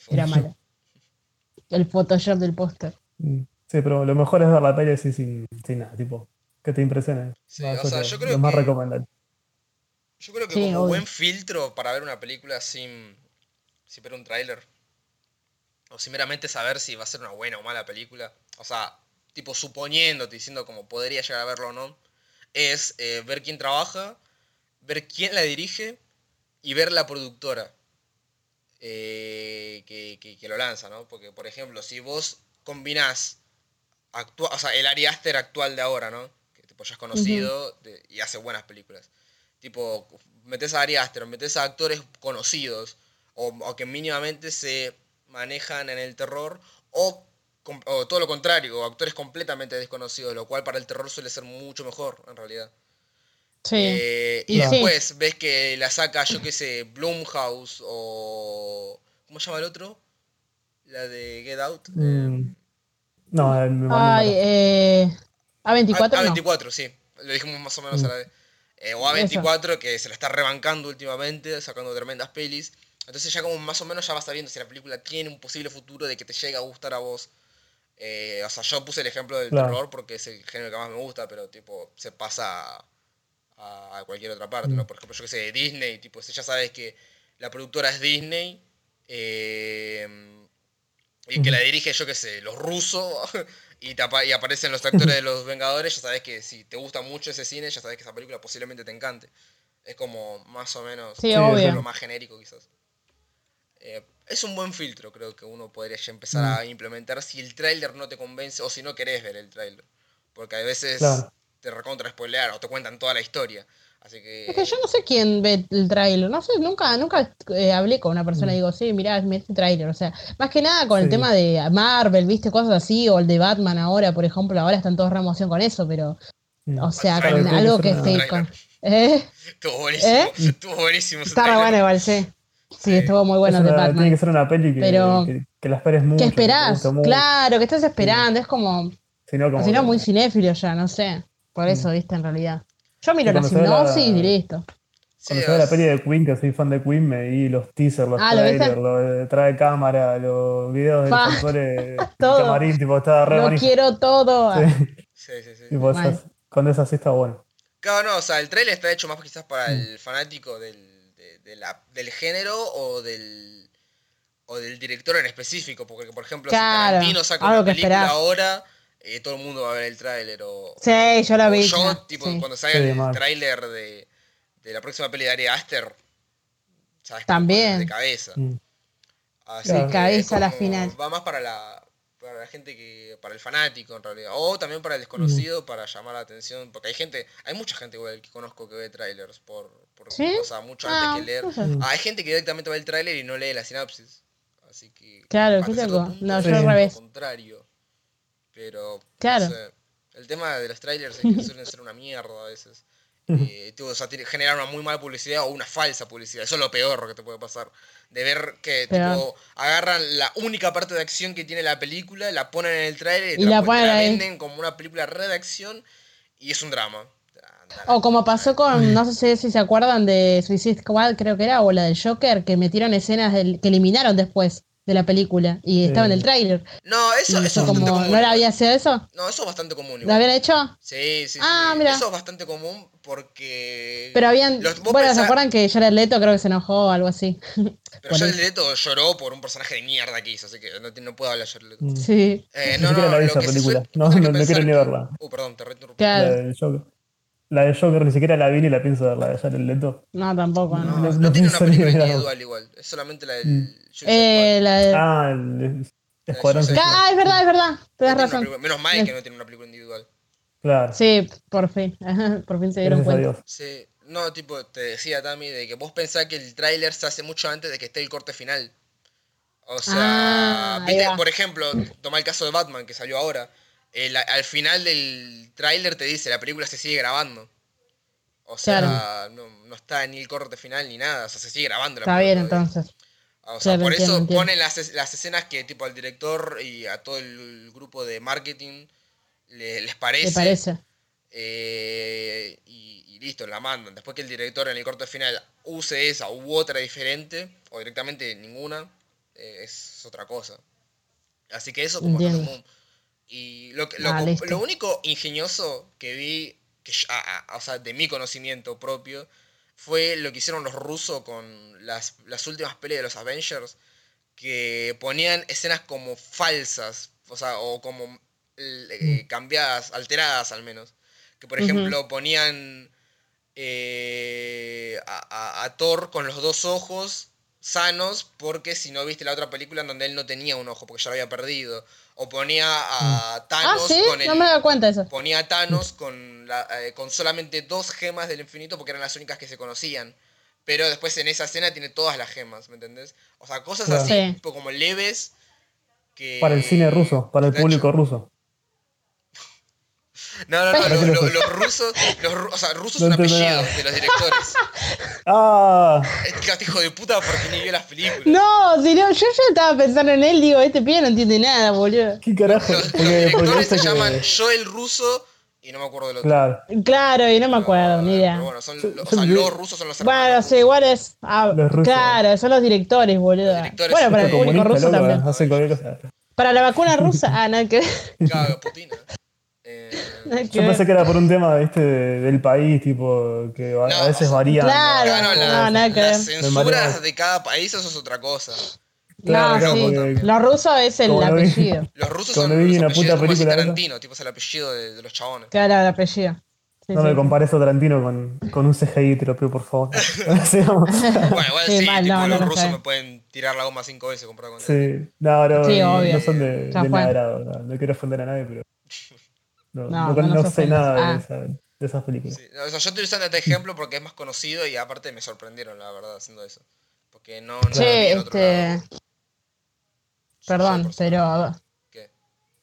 era malo. El Photoshop del póster. mm. Sí, pero lo mejor es ver la peli así sin, sin nada, tipo, que te impresione. Sí, o eso sea, yo creo lo más que- recomendable. Yo creo que Sí, como obvio. buen filtro para ver una película sin, sin ver un tráiler, o sin meramente saber si va a ser una buena o mala película, o sea, tipo suponiéndote, diciendo como podría llegar a verlo o no, es eh, ver quién trabaja, ver quién la dirige y ver la productora eh, que, que- que lo lanza, ¿no? Porque, por ejemplo, si vos combinás actua- o sea, el Ari Aster actual de ahora, ¿no? Que tipo, ya es conocido de- y hace buenas películas. Tipo, metes a Ari Aster, metes a actores conocidos o, o que mínimamente se manejan en el terror o, o todo lo contrario, actores completamente desconocidos, lo cual para el terror suele ser mucho mejor en realidad. Sí. Eh, y Y sí. después ves que la saca, yo qué sé, Blumhouse o... ¿Cómo se llama el otro? La de Get Out. Mm. No, eh, me mandó Ay, eh, A24 A, no. 24 sí. Lo dijimos más o menos Mm. a la vez. Eh, o A24, que se la está rebancando últimamente, sacando tremendas pelis. Entonces ya como más o menos ya vas sabiendo si la película tiene un posible futuro de que te llegue a gustar a vos. Eh, o sea, yo puse el ejemplo del Claro. terror porque es el género que más me gusta, pero tipo, se pasa a, a cualquier otra parte, Mm. ¿no? Por ejemplo, yo que sé, Disney, tipo, si ya sabes que la productora es Disney, eh, y que la dirige, yo que sé, los rusos, y, te y aparecen los actores de los Vengadores, ya sabes que si te gusta mucho ese cine, ya sabes que esa película posiblemente te encante. Es como más o menos Sí, Sí, obvio. lo más genérico quizás. Eh, es un buen filtro, creo que uno podría ya empezar a implementar si el tráiler no te convence o si no querés ver el tráiler. Porque a veces Claro. Te recontra spoilear o te cuentan toda la historia. Así que... Es que yo no sé quién ve el tráiler, no sé, nunca, nunca eh, hablé con una persona y digo, sí, mirá, mirá este tráiler, o sea, más que nada con el tema de Marvel, viste, cosas así, o el de Batman ahora, por ejemplo, ahora están todos re emoción con eso, pero, Mm. o sea, con algo que esté con... ¿Eh? Estuvo buenísimo. ¿Eh? Estuvo buenísimo. ese Está re tráiler. bueno igual, sí. Sí, Sí. estuvo muy bueno Es de Batman. Tiene que ser una peli que, Pero- que, que la esperes mucho. ¿Qué que esperás? mucho. Claro, que estés esperando, es como, Si no, como si no, muy cinéfilo ya, no sé, por eso, viste, en realidad. Yo miro la ve la- y listo. Sí, Cuando se ve la peli de Queen, que soy fan de Queen, me vi los teasers, los Ah, trailers, lo de detrás de cámara, los videos de los actores camarín, tipo, estaba re Lo bonito. quiero todo. Sí, Sí, sí, sí. tipo, Mal. esas- cuando es así está bueno. Claro, no, o sea, el trailer está hecho más quizás para Mm. el fanático del, de- de la- del género o del o del director en específico, porque por ejemplo Claro, si Tarantino saca una película esperás. ahora, eh, todo el mundo va a ver el tráiler o, Sí, yo la vi. yo, tipo, sí. cuando salga Sí, el tráiler de, de la próxima peli de Ari Aster, ¿sabes? También. De cabeza. Mm. Así que Cabeza a la final. Va más para la, para la gente que. para el fanático en realidad. O también para el desconocido para llamar la atención. Porque hay gente. Hay mucha gente igual que conozco que ve trailers por. por ¿Sí? O sea, mucho Ah, antes que leer. no sé. Mm. Ah, hay gente que directamente ve el tráiler y no lee la sinapsis. Así que. Claro, qué loco. No, yo es al lo revés. contrario. Pero. Claro. el tema de los trailers es que suelen ser una mierda a veces. Eh, o sea, generar una muy mala publicidad o una falsa publicidad. Eso es lo peor que te puede pasar. De ver que Pero- tipo, agarran la única parte de acción que tiene la película, la ponen en el trailer y, la ponen venden como una película red de acción y es un drama. O como pasó con, no sé si se acuerdan de Suicide Squad, creo que era, o la del Joker, que metieron escenas del, que eliminaron después de la película y estaba en el tráiler. No, eso, eso es bastante como, común. ¿no la había sido eso? No, eso es bastante común. ¿Lo igual. habían hecho? Sí, sí, Ah, sí. mira. Eso es bastante común porque. Pero habían, Los- bueno, ¿se pensás- acuerdan que Jared Leto creo que se enojó o algo así? Pero Jared. Leto lloró por un personaje de mierda que hizo, así que no, te- no puedo hablar de Jared Leto. Sí, Eh, Ni no, no, lo se No, no, no pensar quiero ni que- verla. Uh, perdón, te reinterrumpí. La claro. del Joker. La del Joker ni siquiera la vi ni la pienso ver, la de Jared Leto. No, tampoco, No, no. no- no no tiene una película individual igual, es solamente la del Mm. Eh, la de... Ah, el Escuadrón. Ah, es verdad, es verdad. Squad. Tenés No tiene una razón. película- Menos mal que no tiene una película individual. Claro. Sí, por fin. por fin se dieron Gracias cuenta. Sí, no, tipo, te decía Tami de que vos pensás que el tráiler se hace mucho antes de que esté el corte final. O sea, Ah, viste, por ejemplo, toma el caso de Batman que salió ahora. El- al final del tráiler te dice la película se sigue grabando. O sea, no, no está ni el corte final ni nada, o sea, se sigue grabando la Está bien, entonces. O sea, Claro, por entiendo, eso entiendo. ponen las, las escenas que tipo al director y a todo el grupo de marketing le- les parece. ¿Te parece? eh, y, y listo, la mandan. Después que el director en el corte final use esa u otra diferente, o directamente ninguna, eh, es otra cosa. Así que eso como común. Y lo, Ah, lo único ingenioso que vi, que ah, ah, o sea, de mi conocimiento propio, fue lo que hicieron los rusos con las, las últimas peleas de los Avengers, que ponían escenas como falsas, o sea, o como eh, cambiadas, alteradas al menos. Que por ejemplo ponían eh, a, a- a Thor con los dos ojos sanos porque si no viste la otra película en donde él no tenía un ojo porque ya lo había perdido. O ponía a Ah, Thanos sí, con el... no me da cuenta de eso. ponía a Thanos con, la- eh, con solamente dos gemas del infinito porque eran las únicas que se conocían. Pero después en esa escena tiene todas las gemas, ¿me entendés? O sea, cosas Claro. así, Sí. tipo como leves. Que... Para el cine ruso, para el público hecho- ruso. No, no, no, ¿Para lo- qué lo lo- fue? los rusos, los, o sea, rusos No son apellidos nada. de los directores. ¡Ah! Este hijo de puta porque ni vio las películas. No, si no, yo ya estaba pensando en él, digo, este pibe no entiende nada, boludo. ¿Qué carajo? Los, los Porque, directores se que- llaman Joel Russo y no me acuerdo del otro. Claro, Claro, y no me acuerdo, ni idea. Pero bueno, son, Yo- los, o sea, los rusos son los Bueno, sí, igual es. ah, Los rusos. claro, son los directores, boludo. Los directores. bueno, para el público ruso loco, también. Hacen cualquier cosa. Para la vacuna rusa, ah, nada que ver. Claro, Putin. Eh, Yo pensé que era por un tema ¿viste? de- del país, tipo, que a, No, a veces varían. Claro, Claro, no, la- nada que las ver. Censuras de cada país, eso es otra cosa. Claro, sí. porque- Los rusos es el Como lo vi. apellido. Los rusos son vi los una puta película. Tarantino, tipo es el apellido de, de los chabones. Claro, el apellido. Sí, No sí. me compares a Tarantino con, con un CGI, te lo pido por favor. Bueno, igual Sí, sí, mal, tipo, no, no, los no rusos sé. me pueden tirar la goma cinco veces comparado con sí, no, no, Sí, no, obvio. no son de, de no quiero ofender a nadie, pero. No, No, no, no no nos sé nada Ah. de, esa- de esas películas. Sí, o sea, yo estoy usando este ejemplo porque es más conocido y aparte me sorprendieron, la verdad, haciendo eso. Porque no, no Che, este. Perdón, pero. ¿Qué?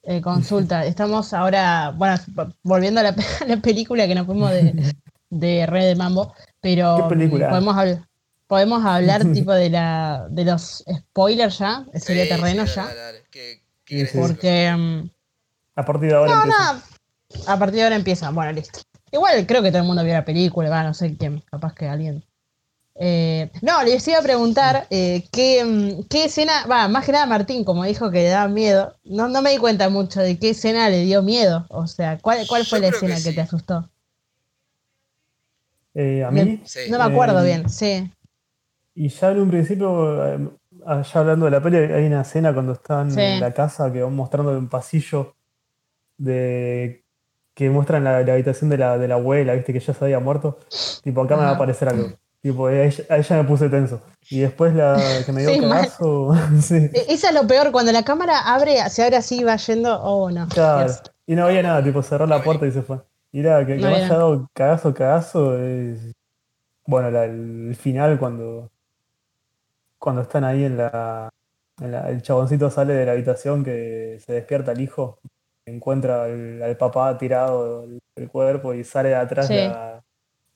eh, consulta, estamos ahora, bueno, volviendo a la, a la película que nos fuimos de, de Red de Mambo, pero ¿Qué película? podemos hablar, podemos hablar tipo de la de los spoilers ya, sería Sí, terreno sí, ya, dale, dale. ¿Qué, qué Sí, querés sí. decir? porque mm, A partir de ahora no, no, a partir de ahora empieza, bueno, listo. Igual creo que todo el mundo vio la película, va, no sé quién, capaz que alguien. Eh, no, les iba a preguntar eh, qué, mm, qué escena, va, más que nada Martín, como dijo que le daba miedo, no, no me di cuenta mucho de qué escena le dio miedo, o sea, ¿cuál, cuál Yo fue la que escena que, sí. te asustó? Eh, a Me- mí, Sí. No me acuerdo Eh, bien, sí. y ya en un principio, ya hablando de la peli, hay una escena cuando están Sí. en la casa que van mostrando un pasillo de que muestran la, la habitación de la, de la abuela, viste que ya se había muerto. Tipo, acá me va a aparecer algo. Tipo, a ella, a ella me puse tenso. Y después la que me dio Sí, cagazo, sí, E- Eso es lo peor, cuando la cámara abre, se abre así y va yendo, oh no. claro. Y no había nada, tipo, cerró la puerta y se fue. Y era que, que No me haya dado cagazo, cagazo, es... Bueno, la- el final cuando cuando están ahí en la, en la- el chaboncito sale de la habitación que se despierta el hijo, encuentra al, al papá tirado el, el cuerpo y sale de atrás Sí. la,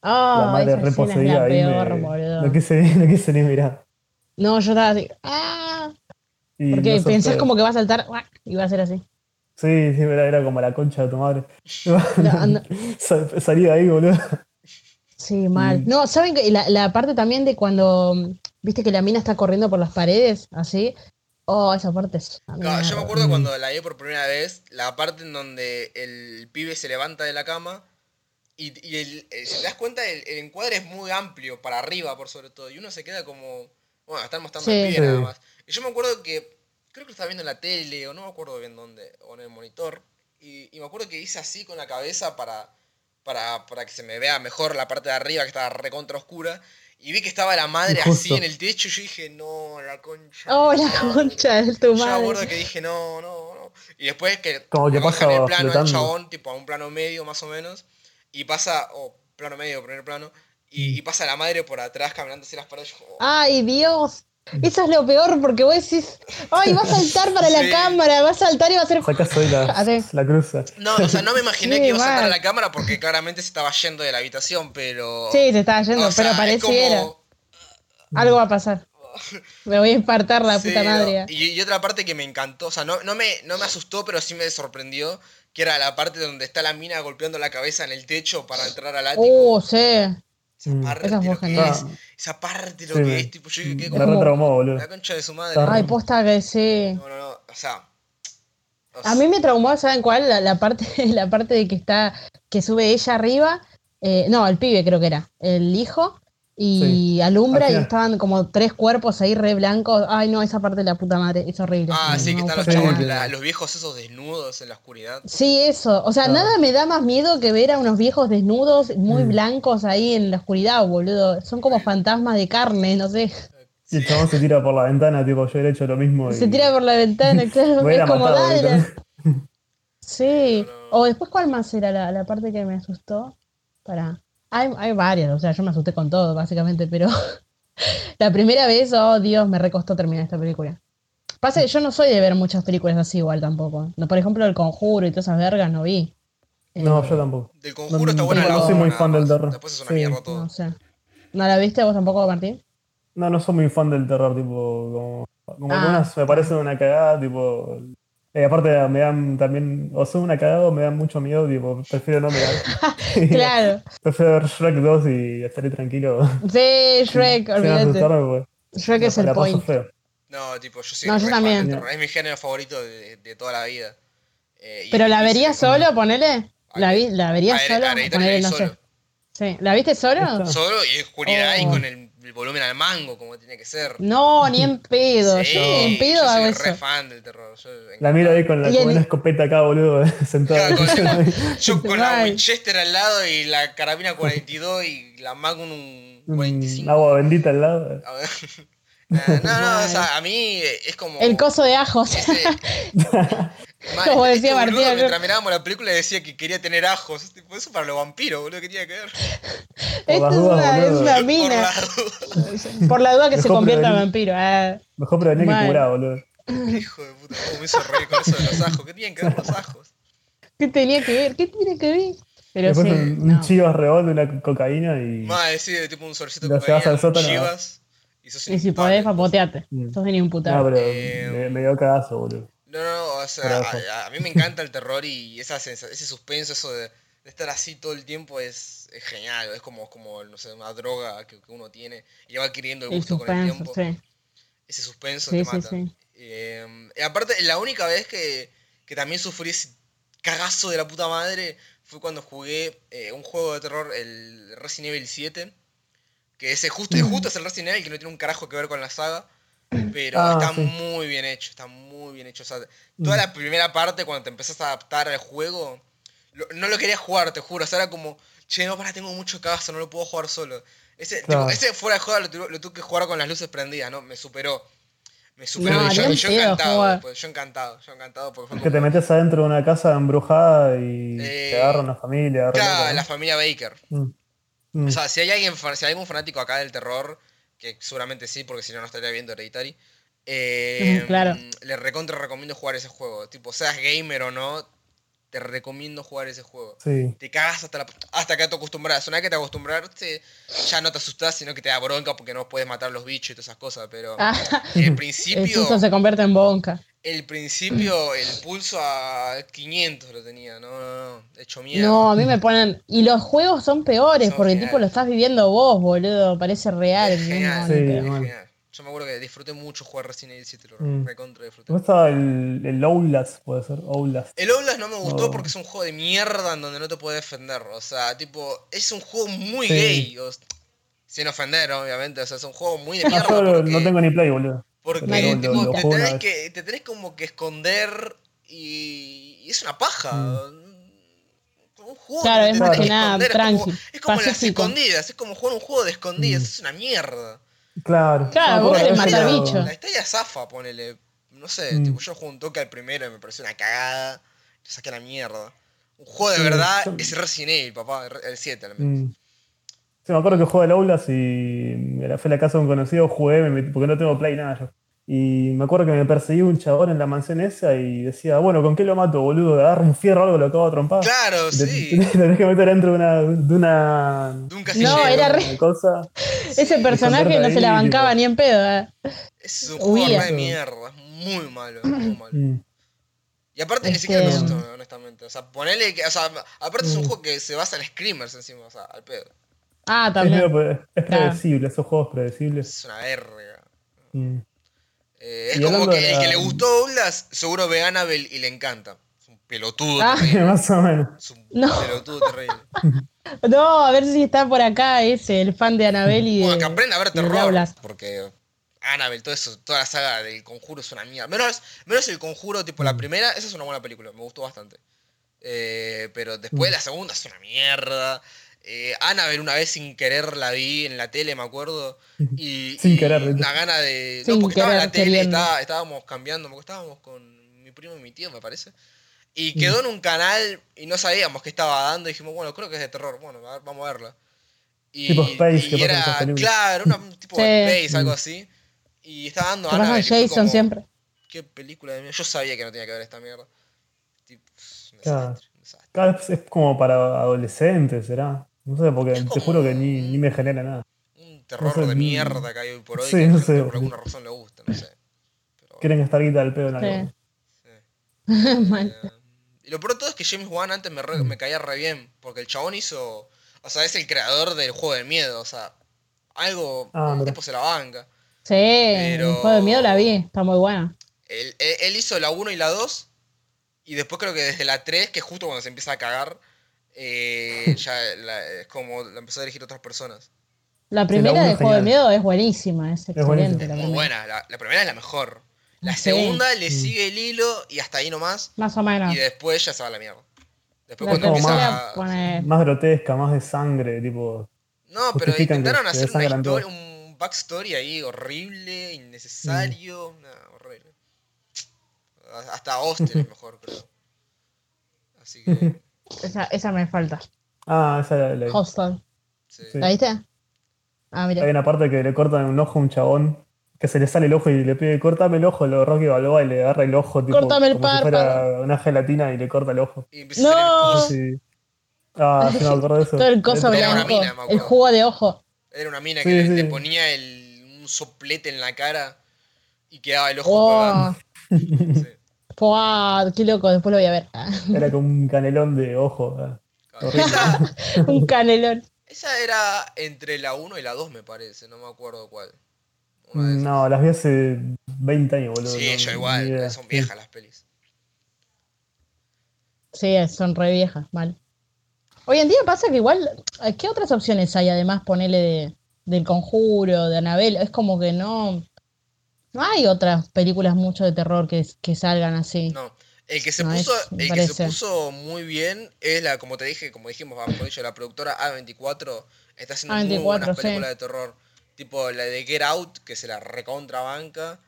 Oh, la madre reposeída ahí. peor, me- no, quise, no quise ni mirar. No, yo estaba así, ah, Y porque no pensás como que va a saltar y va a ser así. Sí, sí, era, era como la concha de tu madre. No, no. Sal- Salí de ahí, boludo. Sí, mal. No, ¿saben que la, la parte también de cuando, viste que la mina está corriendo por las paredes, así? Oh, esa parte es... Claro, yo me acuerdo cuando la vi por primera vez, la parte en donde el pibe se levanta de la cama y, y el- eh, si te das cuenta el, el encuadre es muy amplio, para arriba por sobre todo, y uno se queda como, bueno, están mostrando Sí. el pibe nada más. Y yo me acuerdo que, creo que lo estaba viendo en la tele, o no me acuerdo bien dónde, o en el monitor, y, y me acuerdo que hice así con la cabeza para, para, para que se me vea mejor la parte de arriba que estaba recontra oscura. Y vi que estaba la madre así en el techo y yo dije, no, la concha. Oh, la madre". concha de tu Yo me acuerdo madre. que dije, no, no, no. Y después que Como que pasa el plano al chabón, tipo a un plano medio más o menos, y pasa, o plano medio, primer plano, y, y pasa la madre por atrás caminando hacia las paredes. yo, oh, Ay, Dios. Eso es lo peor porque vos decís, ay, va a saltar para la Sí. cámara, va a saltar y va a hacer... Sacás hoy la, Así. la cruza. No, o sea, no me imaginé Sí, que iba a saltar a la cámara porque claramente se estaba yendo de la habitación, pero... Sí, se estaba yendo, o sea, pero pareciera. como- Algo va a pasar. Me voy a espartar la Sí, puta no. madre. Y, y otra parte que me encantó, o sea, no, no, me, no me asustó, pero sí me sorprendió, que era la parte donde está la mina golpeando la cabeza en el techo para entrar al ático. Oh, sí. Esa Mm. parte, Esa fue lo que genial. es, esa parte lo Sí, que es, tipo, yo quedé como retraumó, boludo. la concha de su madre. Ay, posta que sí. No, no, no, o sea... o A mí me traumó, ¿saben cuál? La, la parte, la parte de que está, que sube ella arriba. eh, no, el pibe creo que era. El hijo. Y alumbra Al y estaban como tres cuerpos ahí re blancos. Ay, no, esa parte de la puta madre es horrible. Ah, No sí, que están los, Sí, chavos, la- los viejos esos desnudos en la oscuridad. Sí, eso. O sea, nada me da más miedo que ver a unos viejos desnudos, muy Mm. blancos ahí en la oscuridad, boludo. Son como fantasmas de carne, no sé. Y el chabón se tira por la ventana, tipo, yo hubiera hecho lo mismo. Se tira por la ventana, claro. Es como dale. Sí. No, no. O después, ¿cuál más era la, la parte que me asustó? Para. Hay, hay varias, o sea, yo me asusté con todo, básicamente, pero la primera vez, oh Dios, me recostó terminar esta película. Pasa que yo no soy de ver muchas películas así igual tampoco. No, por ejemplo, El Conjuro y todas esas vergas no vi. Eh, No, yo tampoco. Del conjuro No, está buena no la soy uno, muy fan del terror. Después es una Sí. mierda todo. No sé. ¿No la viste vos tampoco, Martín? No, no soy muy fan del terror, tipo, como, como Ah. algunas me parecen una cagada, tipo, eh, aparte me dan también, o son una cagada o me dan mucho miedo, tipo, prefiero no mirar. Claro. prefiero ver Shrek 2 y estaré tranquilo. Sí, Shrek, olvídate. pues, Shrek es la- el la paso point. feo. No, tipo, yo soy No, yo también. Es mi género favorito de, de toda la vida. Eh, y ¿Pero es la verías solo, ponele? ¿La, vi, ¿La verías solo? Ponele, no sé. Sí. ¿La viste solo? Solo y en oscuridad y Oh. con el, el volumen al mango, como tiene que ser. No, ni en pedo. Sí, yo ni en pedo yo hago soy eso. re fan del terror. Yo, La miro ahí con, la, con el- una escopeta acá, boludo, sentada. Claro, con- yo con la. Winchester al lado y la carabina 42 y la Magnum Un 45. agua bendita al lado. Nah, no, no, o sea, a mí es como. El coso de ajos. ese- Como este decía boludo, Martín. Mientras mirábamos la película decía que quería tener ajos. Tipo, eso para los vampiros, boludo, que tiene que ver. Esto es dudas, una, es una Por mina. las dudas. Por la duda que se Mejor convierta en vampiro. ah. Mejor prevenir que curar, boludo. Hijo de puta, cómo me hizo reír con eso de los ajos. ¿Qué tienen que ver los ajos? ¿Qué tenía que ver? ¿Qué tiene que ver? Pero Después sí, un, un no. chivas rebol de una cocaína y. Más, sí, de tipo un solcito Lo de cocaína, chivas. Y sos Y si podés, papoteate. Mm. Sos bien No, imputable. pero Eh, me, me dio cagazo, boludo. No, no, o sea, a, a mí me encanta el terror y esa sensa- ese suspenso, eso de, de estar así todo el tiempo es, es genial. Es como, como, no sé, una droga que, que uno tiene y va adquiriendo el El gusto con el suspenso, tiempo. sí. Ese suspenso Sí, te sí, mata. sí. Eh, y aparte, la única vez que, que también sufrí ese cagazo de la puta madre fue cuando jugué eh, un juego de terror, el Resident Evil 7. Que ese justo, justo es el Resident Evil, que no tiene un carajo que ver con la saga. Pero Ah, está sí. muy bien hecho, está muy bien hecho. O sea, toda Mm. la primera parte, cuando te empezás a adaptar al juego, lo- no lo quería jugar, te juro. O sea, era como, che, no, para, tengo mucho cagazo, no lo puedo jugar solo. Ese, tipo, ese fuera de juego lo, tuve- lo tuve que jugar con las luces prendidas, ¿no? Me superó. Me superó. No, y yo, encantado, después, yo encantado, yo encantado. Porque fue Es que te metes adentro de una casa embrujada y Eh, te agarra una familia. agarra Claro, la familia Baker. Mm. Mm. O sea, si hay alguien, si hay algún fanático acá del terror, que seguramente sí, porque si no, no estaría viendo Hereditary, eh, claro. le recontra recomiendo jugar ese juego. Tipo, seas gamer o no, te recomiendo jugar ese juego. Sí. Te cagas hasta, la, hasta que te acostumbras. Una vez que te acostumbraste, ya no te asustás, sino que te da bronca porque no puedes matar los bichos y todas esas cosas. Pero Ah, el el principio, susto se convierte en bonca. el principio, el pulso a 500 lo tenía. No, no, no. Hecho mierda. No, a mí me ponen. Y los juegos son peores, Son porque geniales. tipo lo estás viviendo vos, boludo. Parece real. Genial, No, Sí, es genial. Yo me acuerdo que disfruté mucho jugar Resident Evil 7, lo Mm. recontra disfruté. ¿Cómo estaba el, el Outlast? Puede ser, Outlast. El Outlast no me gustó porque es un juego de mierda en donde no te puedes defender. O sea, tipo, es un juego muy Sí. gay. o- sin ofender, obviamente. O sea, es un juego muy de Ah, mierda. yo lo- porque, no tengo ni play, boludo. porque, No, tipo, lo te, tenés que, te tenés como que esconder y, y es una paja. Mm. Como un juego Claro, que es te tenés que nada esconder, es como- Es como, las escondidas, es como jugar un juego de escondidas. Mm. Es una mierda. Claro. Claro, No, vos querés matar. La historia zafa, ponele. No sé, Mm. tipo, yo jugué un toque al primero y me pareció una cagada. Yo saqué la mierda. Un juego de Sí, verdad yo- es Resident Evil, papá. El 7 al menos. Mm. Sí, me acuerdo que jugué al Outlast y era- fue a la casa de un conocido, jugué, me metí- porque no tengo play nada yo. Y me acuerdo que me perseguía un chabón en la mansión esa y decía, bueno, ¿con qué lo mato, boludo? Agarra un fierro o algo, lo acabo a trompar. Claro, te- sí. te- te tenés que meter dentro de una, de una, De un casillero. No, era re- cosa. Ese personaje no se la bancaba tipo. ni en pedo. eh. Es un juego de mierda. Es muy malo, es muy malo. Mm. Y aparte ni Este- siquiera me asustó, honestamente. O sea, ponele que. O sea, aparte es un Mm. juego que se basa en screamers encima, o sea, al pedo. Ah, Es, también. es Claro. predecible, esos juegos predecibles. Es una verga. Mm. Eh, es como que de el que le gustó Outlast, seguro ve Annabelle y le encanta. Es un pelotudo Ah. terrible. Más o menos. Es un No. pelotudo terrible. No, a ver si está por acá ese, el fan de Anabel y de. Bueno, que aprenda a ver de terror. Porque Annabelle, todo eso, toda la saga del conjuro es una mierda. Menos, menos el conjuro, tipo la primera, esa es una buena película, me gustó bastante. Eh, pero después la segunda es una mierda. Eh, Annabelle una vez sin querer la vi en la tele, me acuerdo. Y, Sin y querer. Una gana de. Sin no, porque estaba en la tele, estaba- estábamos cambiando, porque estábamos con mi primo y mi tío, me parece. Y quedó en un canal y no sabíamos qué estaba dando. Y dijimos, bueno, creo que es de terror. Bueno, a ver, vamos a verla. Y, Tipo Space, y que era, claro, un tipo Sí. de Space, algo así. Y estaba dando fue Jason como, siempre. ¿Qué película de mierda? Yo sabía que no tenía que ver esta mierda. Tipo, un Claro. desastre, un desastre. Cada vez es como para adolescentes, ¿será? No sé, porque Es te juro que ni, un- ni me genera nada. Un terror sé, de mm. mierda que hay hoy por hoy. Sí, que no sé. por alguna razón le gusta, no sé. Pero Quieren estar guita del pedo en Sí. algo. sí. Mal. Eh, y lo peor de todo es que James Wan antes me, re- me caía re bien, porque el chabón hizo, o sea, es el creador del juego del miedo, o sea, algo, Ah, el mira. tipo se la banca. Sí, Pero- el juego de miedo la vi, está muy buena. Él, él- él hizo la 1 y la 2, y después creo que desde la 3, que es justo cuando se empieza a cagar, eh, ya la- es como la empezó a dirigir otras personas. La primera de juego de miedo es buenísima, es excelente. Es muy primera. buena, la, la primera es la mejor. La Sí. segunda le Mm. sigue el hilo y hasta ahí nomás, Más o menos. y después ya se va a la mierda. Después La cuando como empieza pone- Más grotesca, más de sangre, tipo. No, pero intentaron hacer una historia, un backstory ahí horrible, innecesario, Mm. nah, horrible. Hasta Austin es mejor, creo. Así que, Esa, esa me falta. Ah, esa la, la- Hostel. sí. ¿La viste? Ah, mira. Hay una parte que le cortan un ojo a un chabón, que se le sale el ojo y le pide, cortame el ojo, lo Rocky Balboa y le agarra el ojo, tipo, Córtame el como si fuera una gelatina y le corta el ojo. Y ¡No! Sí. Ah, sí me acuerdo de eso. Todo el coso Era una blanco, mina, me acuerdo. el jugo de ojo. Era una mina Sí, que le, sí. le ponía el, un soplete en la cara y quedaba el ojo Oh. Sí. Fua, qué loco, después lo voy a ver. Ah, Era como un canelón de ojo. ah. Esa, Un canelón. esa era entre la 1 y la 2, me parece, no me acuerdo cuál. Una de esas. No, las vi hace 20 años, boludo. sí, no, yo igual, idea. son viejas las pelis. Sí, son re viejas, mal. Hoy en día pasa que igual, ¿qué otras opciones hay además ponerle de, del conjuro, de Anabel? Es como que no, no hay otras películas mucho de terror que, que salgan así. No, el que se No, puso, es- el que se puso muy bien es la, como te dije, como dijimos, dicho, la productora A24 está haciendo muy A24, buenas sí. películas de terror. Tipo la de Get Out, que se la recontrabanca.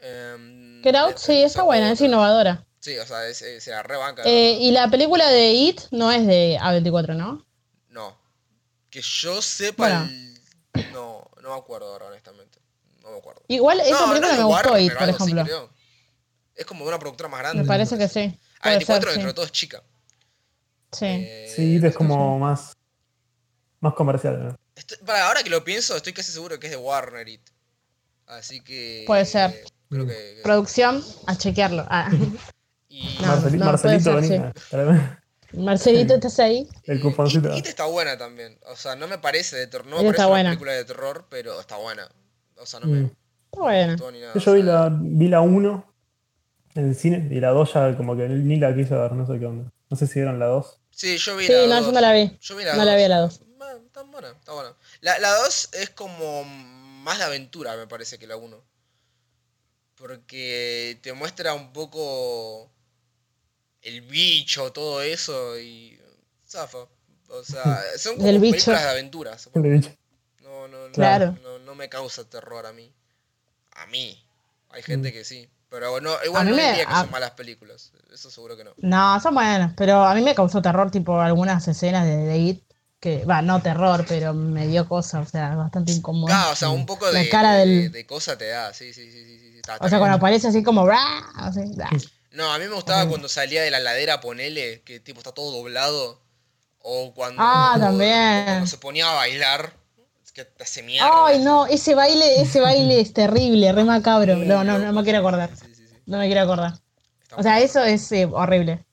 em, Get Out, eh, sí, está sacó buena, es innovadora. Sí, o sea, es- eh, se la rebanca. Eh, y la película de It no es de A24, ¿no? No. Que yo sepa, Bueno. el- no, no me acuerdo ahora, honestamente. No me acuerdo. Igual esa no, película no me gustó Warner por ejemplo. Es como de una productora más grande. me parece que sí. Puede A24 ser, dentro sí. de todo es chica. Sí. Eh, Sí, es como más, más comercial. ¿no? Estoy- para, ahora que lo pienso, estoy casi seguro que es de Warner It. Así que. Puede ser. eh, Creo que. que- Producción, a chequearlo. Ah. y, No, Marceli- no, Marcelito, venía. Marcelito, ¿estás ahí? El cuponcito. It, It está buena también. O sea, no me parece de terror. No me parece está una buena. película de terror, pero está buena. O sea, no me Mm. Gustó ni nada. Yo o vi la, vi la 1 en el cine y la 2 ya como que ni la quise ver, no sé qué onda. No sé si vieron la 2. Sí, yo vi Sí, la no, dos. yo no la vi. Yo vi la No la vi a la dos. Ma, Está buena, está buena. La, la 2 es como más de aventura, me parece, que la 1. Porque te muestra un poco el bicho, todo eso y zafa. O sea, son como películas de aventuras. No, no, no, Claro. no, no me causa terror a mí. A mí. Hay gente que sí. Pero no, igual A no me- diría que a- son malas películas. Eso seguro que no. No, son buenas, pero a mí me causó terror, tipo algunas escenas de, de It, que, va, no terror, pero me dio cosa, o sea, bastante incómodo. Ah, o sea, un poco La de, cara de- del- de cosa te da. Sí, sí, sí, sí. sí, está- O sea, bien. cuando aparece así como. No, a mí me gustaba cuando salía de la ladera, ponele, que tipo está todo doblado. O cuando, Ah, o- también. o cuando se ponía a bailar, que te hace mierda. Ay, no, ese baile, ese baile es terrible, re macabro. No, no, no me quiero acordar. Sí, sí, sí. No me quiero acordar. O sea, eso es eh, horrible.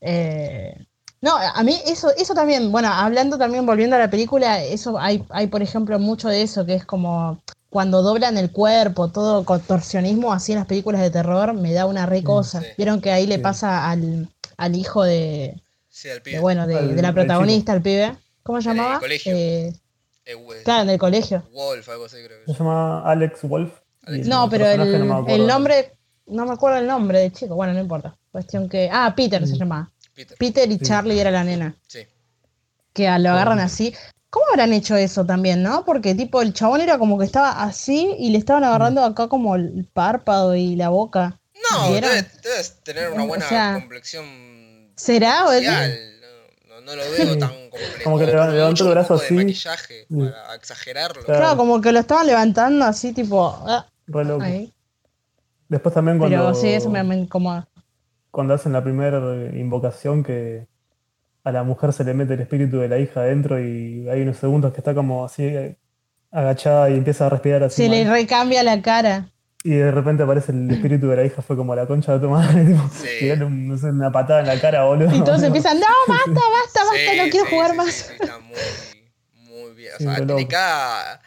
Eh, no, a mí eso, eso también, bueno, hablando también, volviendo a la película, eso hay, hay, por ejemplo, mucho de eso, que es como cuando doblan el cuerpo, todo contorsionismo así en las películas de terror, me da una re cosa. sí. Vieron que ahí le pasa al, al hijo de, Sí, al de, pibe. bueno, de, Al- de la protagonista, al pibe, ¿Cómo se En el llamaba? colegio. Eh, Eh, claro, en el colegio. Wolf, algo así creo que Se llama Alex Wolf. Alex No, pero el, no el nombre, no me acuerdo el nombre del chico, bueno, no importa. Cuestión que. Ah, Peter se Mm. llamaba. Peter. Peter y Sí. Charlie era la nena. Sí. Que lo agarran Bueno. así. ¿Cómo habrán hecho eso también, no? Porque tipo el chabón era como que estaba así y le estaban agarrando acá como el párpado y la boca. No, debes, debes tener una O buena sea, complexión ¿Será? o es-. No, lo veo tan complejo. Como que con levantó el brazo de así. maquillaje para exagerarlo. Claro. Claro, como que lo estaban levantando así, tipo. ah, Re loco. ahí. Después también cuando, Pero sí, eso me, me incomoda. cuando hacen la primera invocación que a la mujer se le mete el espíritu de la hija adentro y hay unos segundos que está como así eh, agachada y empieza a respirar así. Se le recambia la cara. Y de repente aparece el espíritu de la hija, fue como la concha de tu madre, tipo, Sí. y darle un- no sé, una patada en la cara, boludo. Y todos empiezan, no, basta, basta, basta, Sí, no quiero sí, jugar sí, más. está muy, muy bien. O Sí, sea, tiene cada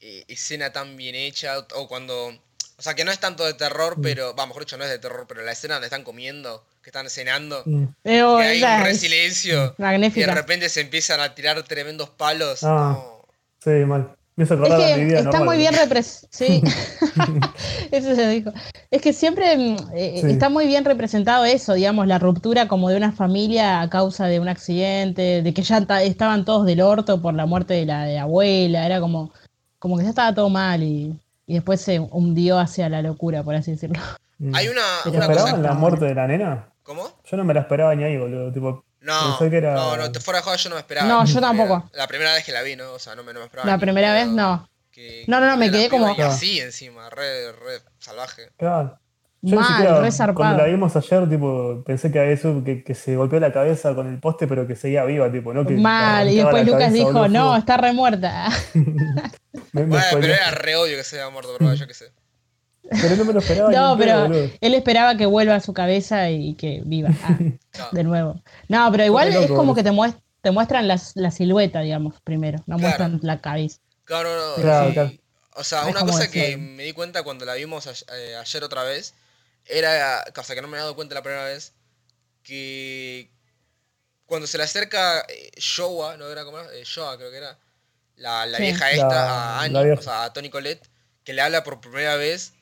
eh, escena tan bien hecha. O cuando. O sea, que no es tanto de terror, pero. Va, mejor dicho, no es de terror, pero la escena donde están comiendo, que están cenando. Mm. Pero Que hay un re silencio. Y de magnífica. repente se empiezan a tirar tremendos palos. Ah. No. Sí, mal. Me Es de mi que vida está normal, muy bien ¿no? representado. Sí, eso se dijo. Es que siempre eh, Sí. está muy bien representado eso, digamos, la ruptura como de una familia a causa de un accidente, de que ya ta- estaban todos del orto por la muerte de la, de la abuela, era como, como que ya estaba todo mal y, y después se hundió hacia la locura, por así decirlo. Hay una, Pero ¿Se una cosa. esperaban la muerte de la nena? ¿Cómo? Yo no me la esperaba ni ahí, boludo. Tipo, No, Pensé que era- no, no, te fuera de joda yo no me esperaba. No, yo tampoco. La primera vez que la vi, ¿no? O sea, no me, no me esperaba. La primera vez no. que- No, no, no, me quedé como- Y así encima, re, re salvaje. claro. Yo Mal, siquiera, re cuando zarpado. la vimos ayer, tipo, pensé que eso, que, que se golpeó la cabeza con el poste, pero que seguía viva, tipo, ¿no? Que Mal, y después Lucas cabeza, dijo, no, está remuerta. me- me Bueno, pero era re obvio que se había muerto, pero yo qué sé. Pero no me lo esperaba. ni No, pero él esperaba que vuelva a su cabeza y que viva ah, de nuevo. No, pero igual es como que te, muest- te muestran la silueta, digamos, primero. No Claro. muestran la cabeza. Claro, no, no, Claro, sí. claro. O sea, Es una cosa decía que me di cuenta cuando la vimos a- eh, ayer otra vez, era, cosa que no me había dado cuenta la primera vez, que cuando se le acerca eh, Showa, ¿no era como era? Eh, Showa creo que era, la, la Sí. vieja esta La- a Annie, la vieja. o sea, a Tony Colette, que le habla por primera vez,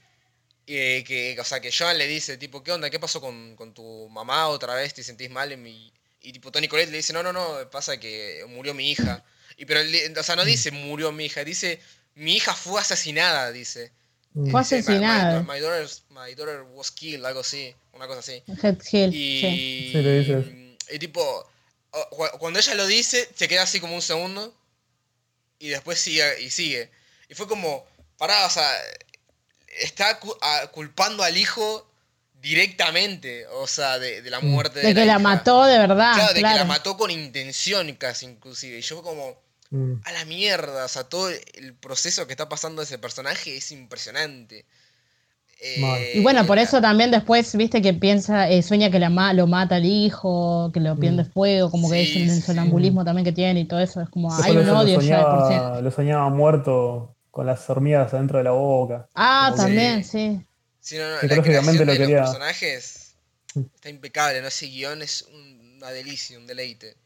eh, que, o sea, que Joan le dice, tipo, ¿qué onda? ¿Qué pasó con, con tu mamá otra vez? ¿Te sentís mal? En mi... Y tipo, Tony Colette le dice, no, no, no, pasa que murió mi hija. Y pero, o sea, no dice murió mi hija, dice, mi hija fue asesinada, dice. Mm. Fue Dice, "My- asesinada. My, my daughter's- my daughter was killed, algo así, una cosa así. Head Y, sí. Y tipo, cuando ella lo dice, se queda así como un segundo y después sigue y sigue. Y fue como, pará, o sea, está cu- a- culpando al hijo directamente, o sea, de, de la muerte de, De que la hija. mató de verdad. Claro, de claro. que la mató con intención casi inclusive. Y yo como, Mm. a la mierda, o sea, todo el proceso que está pasando ese personaje es impresionante. Eh, Y bueno, por eso también después, viste, que piensa, eh, sueña que la ma- lo mata al hijo, que lo pierde fuego, como que es el sí. sonambulismo también que tiene y todo eso. Es como, Después hay un odio ya de por sí. lo soñaba muerto con las hormigas adentro de la boca. Ah, también, sí. Sí, no, no, la Psicológicamente creación lo quería. los personajes está impecable, ¿no? Ese guion es un- una delicia, un deleite.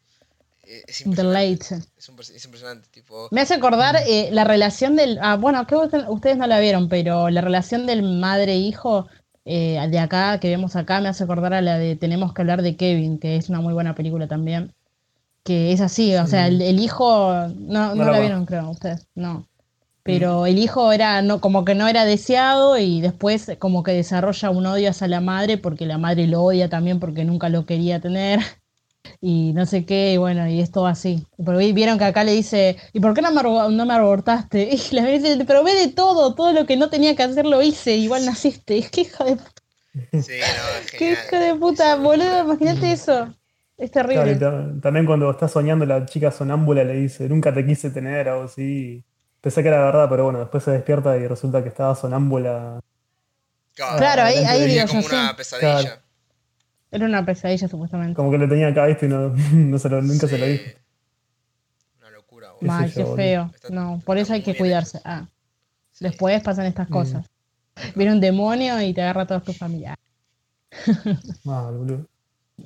Eh, Es impresionante. Es, un- es impresionante, tipo... Me hace acordar eh, la relación del. Ah, bueno, que ustedes- no la vieron, pero la relación del madre-hijo eh, de acá, que vemos acá, me hace acordar a la de Tenemos que hablar de Kevin, que es una muy buena película también. Que es así, o sea, el, el hijo. No, no, la vieron, creo, ustedes. No. Pero el hijo era no, como que no era deseado y después como que desarrolla un odio hacia la madre porque la madre lo odia también porque nunca lo quería tener y no sé qué, y bueno, y es todo así. Pero vi- vieron que acá le dice, ¿y por qué no me, arbo- no me abortaste? Y la dice, pero ve de todo, todo lo que no tenía que hacer lo hice, igual naciste. Es que hija de, Sí, no, es qué hija de puta, boludo, imagínate eso. Es terrible. ta- también cuando está soñando la chica sonámbula le dice, nunca te quise tener, algo así. Pensé que era verdad, pero bueno, después se despierta y resulta que estaba sonámbula. Claro, ahí, ahí digo como yo, sí. una pesadilla. Claro. Era una pesadilla supuestamente. Como que lo tenía acá, ¿viste? Y no, no se lo- nunca se lo dijo. Una locura, boludo. Mal, qué feo. Está- No, por eso hay que cuidarse. Ah, Sí. después pasan estas Mm. cosas. Viene un demonio y te agarra a todos tus familiares. Ah, boludo.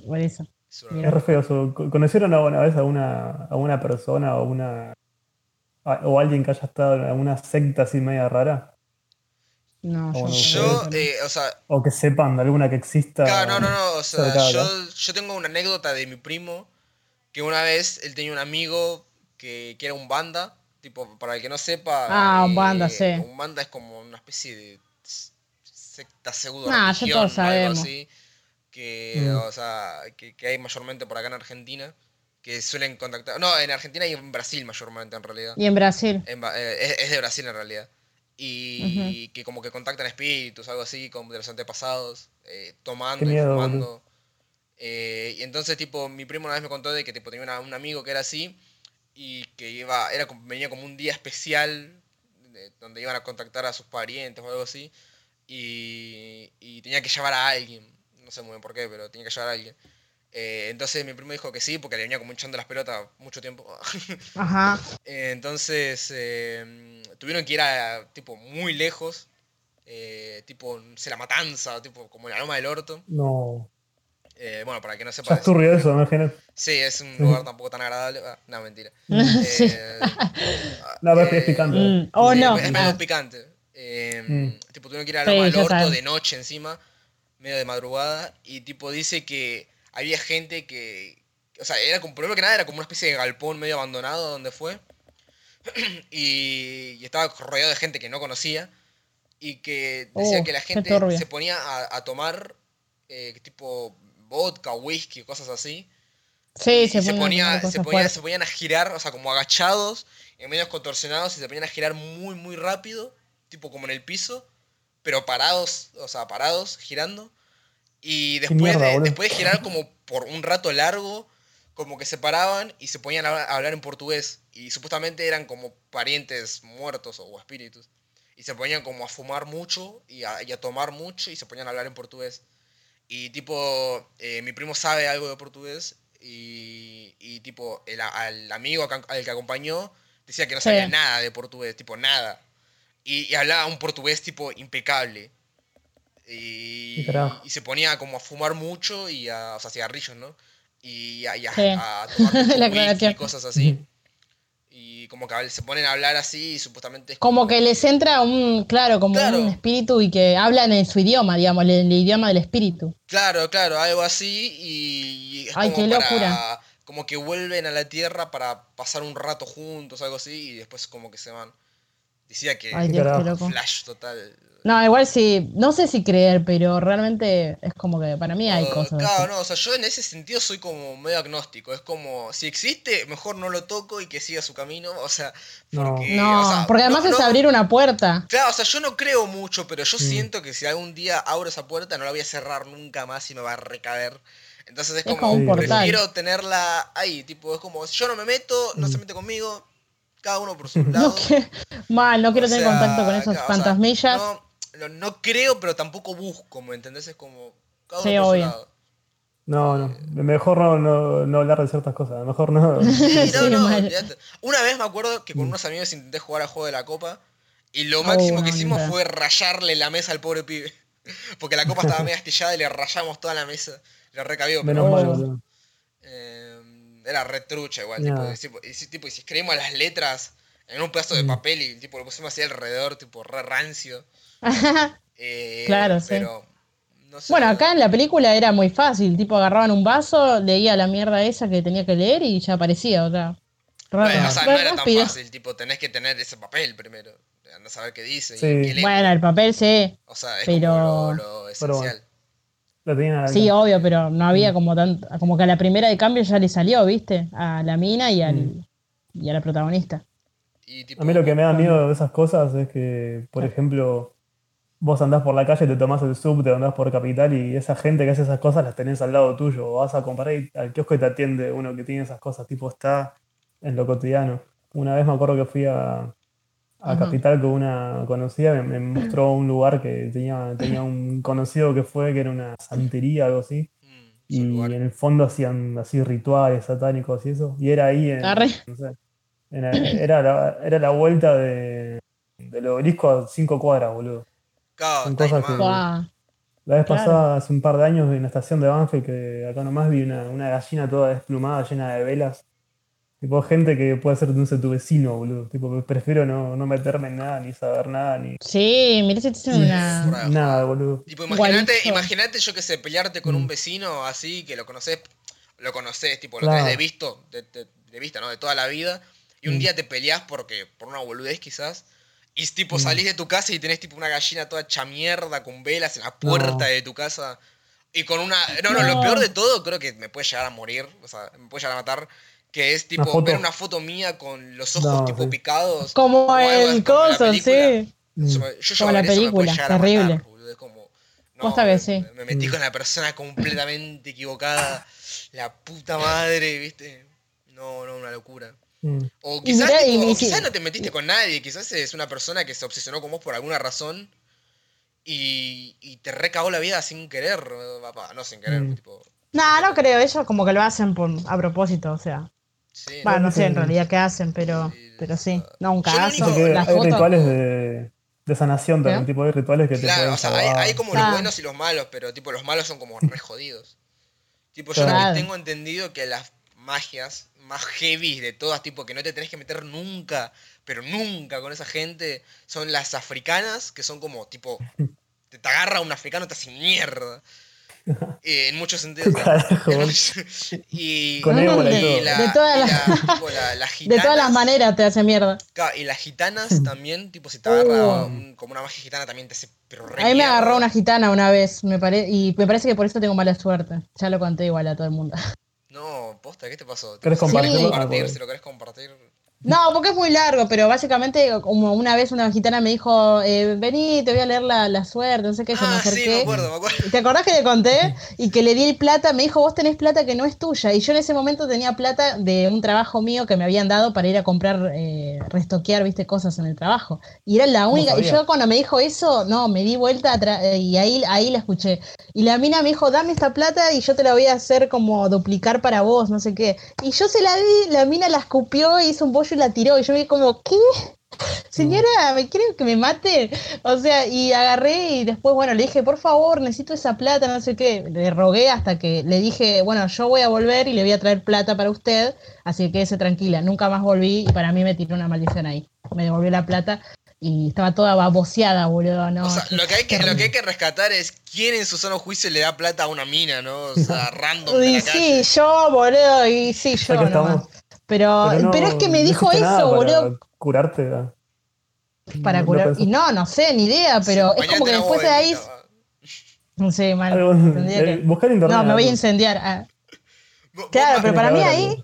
Por eso. Es re feo ¿Conocieron alguna vez a una, a una persona o una o alguien que haya estado en alguna secta así media rara? No, Bueno, Yo, no. eh, o sea, O que sepan de alguna que exista. Claro, no, no, no. O sea, yo, tengo una anécdota de mi primo que una vez él tenía un amigo que, que era un banda. Tipo, para el que no sepa. eh, Ah, un banda, sí. Un banda es como una especie de secta pseudo Nah, ya algo así. Que, Mm. o sea, que, que hay mayormente por acá en Argentina. Que suelen contactar. No, en Argentina y en Brasil mayormente en realidad. Y en Brasil. En eh, es, es de Brasil en realidad. Y que como que contactan espíritus, algo así, como de los antepasados, eh, tomando y fumando. Eh, y entonces, tipo, mi primo una vez me contó de que tipo, tenía una- un amigo que era así y que iba, era, venía como un día especial de- donde iban a contactar a sus parientes o algo así y, y tenía que llevar a alguien. No sé muy bien por qué, pero tenía que llevar a alguien. Eh, entonces mi primo dijo que sí, porque le venía como echando las pelotas mucho tiempo. Ajá. Eh, Entonces eh, tuvieron que ir a tipo muy lejos, eh, tipo se la matanza, tipo como en la loma del orto. No. Eh, bueno, para que no sepa. es turbio eso, ¿no? Imagínate. Sí, es un lugar tampoco tan agradable. Ah, no, mentira. Sí. Eh, No, pero es eh, es picante. Mm, O sí, no. Es medio Ah, picante. Eh, Mm. Tipo, tuvieron que ir a la Sí, loma del orto de noche encima, medio de madrugada, y tipo dice que había gente que. O sea, era como, primero que nada era como una especie de galpón medio abandonado donde fue. y, y estaba rodeado de gente que no conocía. Y que decía Oh, que la gente se ponía a, a tomar eh, tipo vodka, whisky, cosas así. Sí, y se, se, ponía, se, ponía- se ponían a girar, o sea, como agachados, en medios contorsionados, y se ponían a girar muy, muy rápido, tipo como en el piso, pero parados, o sea, parados, girando. Y después, mierda, de, después de girar como por un rato largo, como que se paraban y se ponían a hablar, en portugués. Y supuestamente eran como parientes muertos o espíritus. Y se ponían como a fumar mucho y a, y a tomar mucho y se ponían a hablar en portugués. Y tipo, eh, mi primo sabe algo de portugués y, y tipo, el, al amigo al que acompañó decía que no Sí. sabía nada de portugués, tipo nada. Y, y hablaba un portugués tipo impecable. Y, se ponía como a fumar mucho y a, o sea, cigarrillos, ¿no? Y a, y a- Sí. a tomar y cosas así. Y como que se ponen a hablar así y supuestamente es Como que les entra un, claro, como Claro. un espíritu y que hablan en su idioma, digamos, el, el idioma del espíritu. Claro, claro, algo así y es Ay, como qué para- locura. como que vuelven a la tierra para pasar un rato juntos, algo así, y después como que se van. Decía que Ay, Dios, flash total. No, igual sí, no sé si creer, pero realmente es como que para mí hay Uh, cosas. Claro, así. no, o sea, yo en ese sentido soy como medio agnóstico. Es como, si existe, mejor no lo toco y que siga su camino. O sea, No. porque. No, o sea, porque además no- es no- abrir una puerta. Claro, o sea, yo no creo mucho, pero yo Mm. siento que si algún día abro esa puerta no la voy a cerrar nunca más y me va a recaer. Entonces es Es como, como un portal. prefiero tenerla ahí, tipo, es como, yo no me meto, no se Mm. mete conmigo, cada uno por su lado. No que- mal, no quiero O tener sea, contacto con esos claro, o sea, fantasmillas. no, no, no creo, pero tampoco busco, ¿me entendés? Es como, cada uno Sí, por su obvio. lado. No, no. Mejor no, no, no hablar de ciertas cosas. Mejor no. Sí, Sí, no, no, mal. olvidate. Una vez me acuerdo que con Mm. unos amigos intenté jugar al juego de la copa y lo Oh, máximo que no, hicimos fue rayarle la mesa al pobre pibe. Porque la copa estaba medio astillada y le rayamos toda la mesa. Le recabió, pero Menos mal, Oh. boludo. eh, era retrucha igual. Tipo, y, tipo, y si- tipo, y si escribimos las letras en un pedazo de Mm. papel y tipo, lo pusimos así alrededor, tipo re rancio. eh, Claro, sí. Pero, no sé. bueno, acá en la película era muy fácil, tipo agarraban un vaso, leía la mierda esa que tenía que leer y ya aparecía, o sea. Bueno, o sea, no era tan rápido. fácil, tipo, tenés que tener ese papel primero. Andás a saber qué dice. y Sí. qué. Bueno, el papel sí, O sea, es Pero- como lo, lo Pero esencial. bueno. Lo sí, obvio, pero no había como tanto, como que a la primera de cambio ya le salió, ¿viste? A la mina y al Mm. y a la protagonista. Y, tipo, A mí lo que me da miedo de esas cosas es que, por ejemplo, vos andás por la calle, te tomás el subte, andás por Capital y esa gente que hace esas cosas las tenés al lado tuyo. O vas a comprar y al kiosco y te atiende uno que tiene esas cosas, tipo está en lo cotidiano. Una vez me acuerdo que fui a. Capital con una conocida, me, me mostró un lugar que tenía, tenía un conocido que fue, que era una santería, algo así. mm, Y en el fondo hacían así rituales satánicos y eso. Y era ahí en, Arre. no sé, era, era la, era la vuelta de, del obelisco a cinco cuadras, boludo. Claro, son cosas que-. Guau. La vez Claro. pasada, hace un par de años, en la estación de Banfield, que acá nomás vi una, una gallina toda desplumada, llena de velas. Tipo, gente que puede ser no sé, tu vecino, boludo. Tipo, prefiero no, no meterme en nada, ni saber nada, ni Sí, mirá si te hacen una. Nada, boludo. Tipo, imagínate, yo que sé, pelearte con Mm. un vecino así, que lo conoces, lo conoces, tipo, lo Claro. tenés de visto, de, de- de vista, ¿no? De toda la vida. Y un Mm. día te peleas porque, por una boludez quizás. Y tipo, Mm. salís de tu casa y tenés tipo una gallina toda hecha mierda con velas en la puerta No. de tu casa. Y con una. No, no, lo peor de todo, creo que me puede llegar a morir. O sea, me puede llegar a matar. Que es tipo foto. ver una foto mía con los ojos No, tipo sí. picados. Como coso, película. sí. Eso me- yo Como la ver eso me puede película, llegar a terrible. matar, boludo, es como, no, que me, sí. me metí con la persona completamente equivocada. La puta madre, ¿viste? No, no, una locura. Mm. O Y quizás, mirá, tipo, y- o y- quizás no te metiste con nadie, quizás es una persona que se obsesionó con vos por alguna razón y, y te recagó la vida sin querer, eh, papá, no sin querer, Mm. tipo. No, no creo, ellos como que lo hacen por, a propósito, o sea. Sí, Bueno, no sé en realidad qué hacen, pero, Sí, pero sí. No, un La hay foto. rituales de, de sanación también, ¿Qué? tipo, hay rituales que te Claro, pueden o sea, hay, hay como Claro. los buenos y los malos, pero tipo los malos son como re jodidos. Tipo, yo Claro. lo que tengo entendido que las magias más heavy de todas, tipo que no te tenés que meter nunca, pero nunca con esa gente, son las africanas, que son como tipo, te, te agarra un africano te hace mierda. Eh, en muchos sentidos. Y, Con y ébola y todo. la- De todas las- la- tipo, la- las De todas las gitanas- maneras te hace mierda. Y las gitanas también, tipo, si te agarra Uh. un- como una magia gitana también te hace pero re A mí me agarró una gitana una vez, me pare... y me parece que por eso tengo mala suerte. Ya lo conté igual a todo el mundo. No, posta, ¿qué te pasó? ¿Querés Si lo querés compartirlo? Ah, compartir, si lo querés compartir. No, porque es muy largo, pero básicamente como una vez una gitana me dijo, eh, vení, te voy a leer la, la suerte, no sé qué, yo me Ah, sí, acerqué. me acuerdo, me acuerdo. ¿Te acordás que le conté? Y que le di el plata, me dijo, vos tenés plata que no es tuya. Y yo en ese momento tenía plata de un trabajo mío que me habían dado para ir a comprar, eh, restoquear, viste, cosas en el trabajo. Y era la única. Y yo cuando me dijo eso, no, me di vuelta atrás y ahí, ahí la escuché. Y la mina me dijo, dame esta plata y yo te la voy a hacer como duplicar para vos, no sé qué. Y yo se la di, la mina la escupió, hizo un bollo y la tiró. Y yo me como, ¿qué? Señora, ¿me quieren que me mate? O sea, y agarré y después, bueno, le dije, por favor, necesito esa plata, no sé qué. Le rogué hasta que le dije, bueno, yo voy a volver y le voy a traer plata para usted, así que quédese tranquila. Nunca más volví y para mí me tiró una maldición ahí. Me devolvió la plata y estaba toda baboseada, boludo. No, o sea, qué- lo que, hay que, lo que hay que rescatar es quién en su sano juicio le da plata a una mina, ¿no? O sea, random de Y la sí, calle. yo, boludo, y sí, yo estamos. Pero, no- pero es que me no dijo eso, para boludo, curarte. ¿verdad? para No- curar. y no, no sé, ni idea, pero Sí, es como que después de ahí. No sé, mal. Algo- eh, que- buscar internet. No, me voy a incendiar. ah. Claro, pero para mí ahí.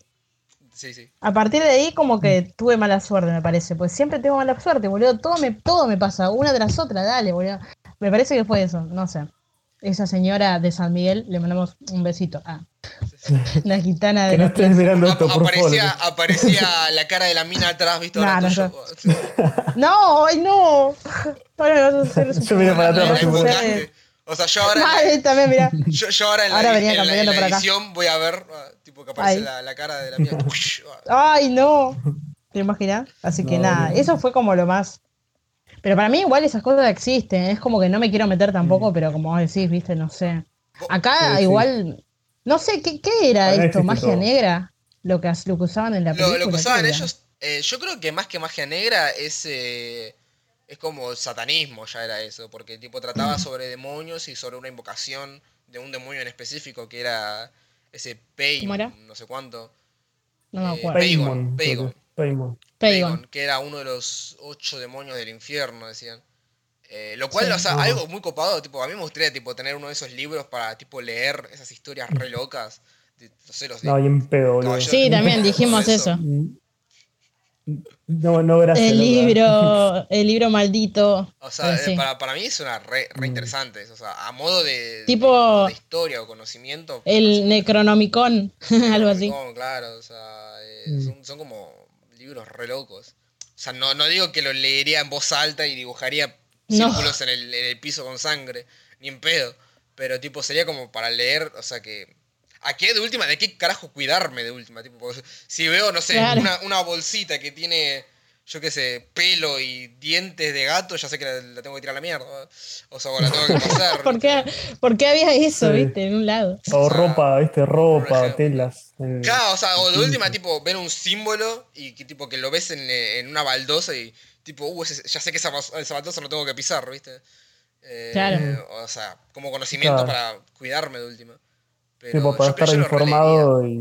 Sí, sí. a partir de ahí, como que tuve mala suerte, me parece. Pues siempre tengo mala suerte, boludo. Todo me, todo me pasa, una tras otra, dale, boludo. Me parece que fue eso, no sé. Esa señora de San Miguel, le mandamos un besito. Ah, la gitana de Que no estés mirando esto, por aparecía, favor. aparecía la cara de la mina atrás, ¿viste? No, Ahora no, tuyo. No, ay, no. Ahora me vas a hacer Yo miré para atrás. O sea, yo ahora, en la- Madre, también, mira. yo, yo ahora en la, Ahora venía en la- en caminando la por acá. edición voy a ver, ah, tipo, que aparece la, la cara de la mina. ah, Ay, no. ¿Te imaginas? Así que No, nada, no. eso fue como lo más. Pero para mí igual esas cosas existen, es como que no me quiero meter tampoco, pero como vos decís, viste, no sé. Acá Sí, sí. igual, no sé, ¿qué, qué era esto? ¿Magia todo. negra? Lo que, lo que usaban en la película. Lo, lo que ¿qué usaban ellos, eh, yo creo que más que magia negra es, eh, es como satanismo, ya era eso, porque tipo trataba sobre demonios y sobre una invocación de un demonio en específico que era ese Pain, ¿Cómo era? no sé cuánto, No me eh, acuerdo. Pagan, Paimon, que- Paimon. Era uno de los ocho demonios del infierno, decían. Eh, lo cual, Sí. o sea, algo muy copado, tipo, a mí me gustaría tipo tener uno de esos libros para tipo leer esas historias re locas. de- no sé, los de- No, bien pedo. Sí, también dijimos Eso. eso. No, no, gracias. El libro, el libro maldito. O sea, Eh, sí. eh, para, para mí suena re, re Mm. interesante. O sea, a modo de, Tipo- de historia o conocimiento. El Necronomicon, algo así. Claro, o sea, eh, Mm. son, son como libros re locos. O sea, no, no digo que lo leería en voz alta y dibujaría No. círculos en, el, en el piso con sangre, ni en pedo. Pero tipo, sería como para leer, o sea que. ¿A qué de última? ¿De qué carajo cuidarme de última? Tipo, si veo, no sé, Claro. una, una bolsita que tiene yo qué sé, pelo y dientes de gato, ya sé que la, la tengo que tirar a la mierda. O sea, o la tengo que pasar. ¿Por qué, por qué había eso, Sí. viste, en un lado? O O sea, ropa, viste, ropa, telas. eh, Claro, o sea, o de última, tipo, ver un símbolo y que tipo que lo ves en, en una baldosa y tipo, uh, ese- ya sé que esa, esa baldosa no tengo que pisar, ¿viste? Eh, Claro. O sea, como conocimiento Claro. para cuidarme de última. Pero tipo, para yo estar yo informado y.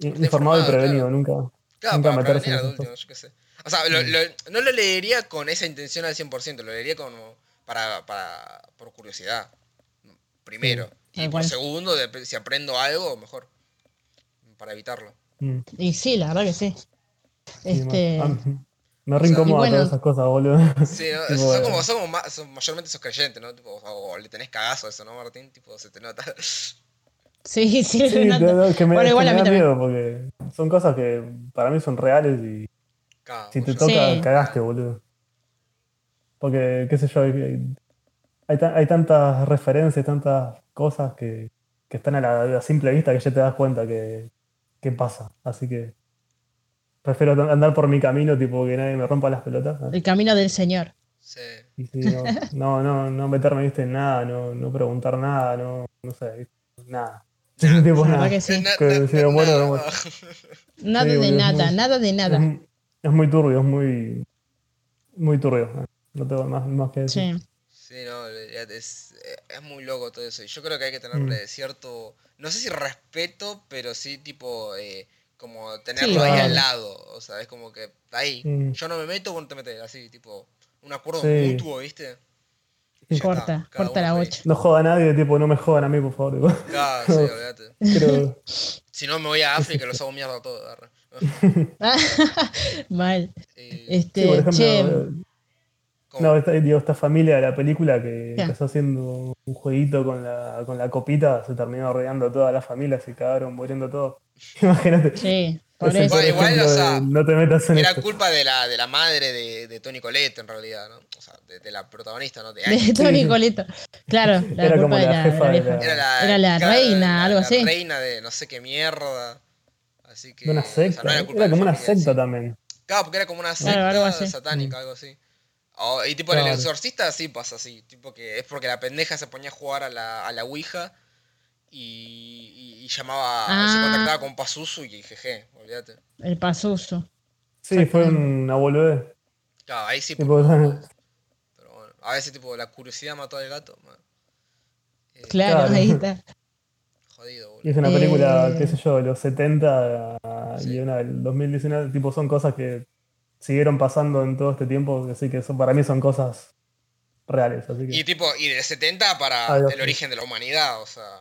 Informado y informado, prevenido, claro. nunca. Claro, nunca para última, yo qué sé. O sea, lo- lo- no lo leería con esa intención al 100%, lo leería como para, para, por curiosidad. Primero. Y por segundo, de- si aprendo algo, mejor. Para evitarlo. Mm, Y sí, la verdad que sí. Este, me o re sea, incomoda y bueno. todas esas cosas, boludo. Sí, ¿no? Tipo, son como, son como ma- son- mayormente sos creyente, ¿no? Tipo, o, o le tenés cagazo a eso, ¿no, Martín? Tipo, se te nota. sí, sí, Sí, Renato. no, no, que me, Bueno, igual me a mí da también. miedo porque son cosas que para mí son reales y si te toca, Sí. cagaste, boludo. Porque, qué sé yo, hay, hay, ta- hay tantas referencias, tantas cosas que, que están a la, a la simple vista que ya te das cuenta que, que pasa. Así que prefiero andar por mi camino, tipo que nadie me rompa las pelotas. El camino del Señor. Sí. Y sí, no, no, no, no meterme ¿viste? en nada, no, no preguntar nada, no, no sé, ¿viste? nada. Tipo, La nada. verdad que sí. Na- Que na- si na- me muero, nada. me muero. Nada Sí, de nada, muy- nada de nada. Es, es muy turbio, es muy, muy turbio. No tengo más, más que decir. Sí. Sí, no, es, es muy loco todo eso. Y yo creo que hay que tenerle Mm. cierto, no sé si respeto, pero sí tipo, eh, como tenerlo Sí, ahí al lado. O sea, es como que ahí, Mm. yo no me meto, vos no te metes, así, tipo, un acuerdo Sí. mutuo, ¿viste? Sí. Corta, está, corta la por ahí. bocha. No joda a nadie, tipo, no me jodan a mí, por favor. tipo. Claro, sí, olvídate. Pero, Si no, me voy a África y los hago mierda a todos. Mal. Eh, Este, sí, por ejemplo, che, eh, no, esta, digo, esta familia de la película que ¿Qué? empezó haciendo un jueguito con la, con la copita, se terminó rodeando toda la familia, se cagaron muriendo todos. Imagínate. sí, por Ese eso. por Igual, ejemplo, o sea, de no te metas en Era esto. culpa de la, de la madre de, de Tony Colette, en realidad, ¿no? O sea, de, de la protagonista, ¿no? De Tony Coleto. Claro, la Era culpa como de la la, de la la- Era la, Era la claro, reina, algo la así. reina de no sé qué mierda. Así que. De una o sea, secta. no era, culpa de la como una familia secta también. Claro, porque era como una Claro, secta algo así. satánica, algo así. O- y tipo en el Claro. exorcista sí pasa así. Tipo que es porque la pendeja se ponía a jugar a la, a la Ouija y, y- y llamaba, se Ah. contactaba con Pazuzu y jeje, olvídate. El pasuso. Sí, fue una boludez. Claro, ahí sí Tipo, por Pero bueno, a veces tipo la curiosidad mató al gato. Eh, Claro, Claro. ahí está. Jodido, boludo. Y es una película, Eh. qué sé yo, de los 70 Sí. y una del 2019, tipo, son cosas que siguieron pasando en todo este tiempo, así que son, para mí son cosas reales. Así que, Y tipo, y de 70 para el origen de la humanidad, o sea.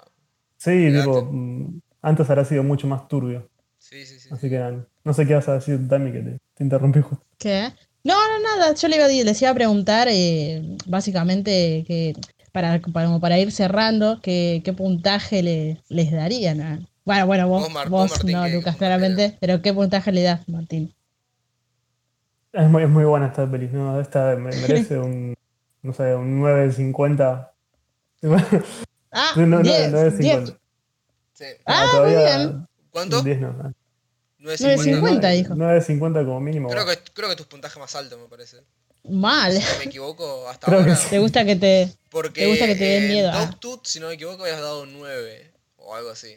Sí, tipo, mm, antes habrá sido mucho más turbio. Sí, sí, sí. Así que nada, no sé qué vas a decir, Tami, que te, te interrumpí justo. ¿Qué? No, no, nada. Yo le iba a, les iba a preguntar, eh, básicamente, que para, para, ir cerrando, que, qué puntaje le, les darían. a- Bueno, bueno, vos, Vos, Mar- vos, vos, Martín, no, ¿qué- qué Lucas, claramente. Pero ¿qué puntaje le das, Martín? Es muy, es muy buena esta peli, ¿no? Esta me- merece un, no sé, un 9 de 50. Ah, No, no, 10, 9 de 10. 50. Sí. Ah, muy bien. ¿Cuánto? 10 no. 9.50. 9.50 dijo. 9 de 50 como mínimo. Creo que, creo que tu puntaje más alto, me parece. Mal. Si no me equivoco, hasta Creo que ahora. sí. ¿Te gusta que te.? Porque ¿Te gusta que te den en miedo? Ah. Dogtooth, si no me equivoco, habías dado 9 o algo así.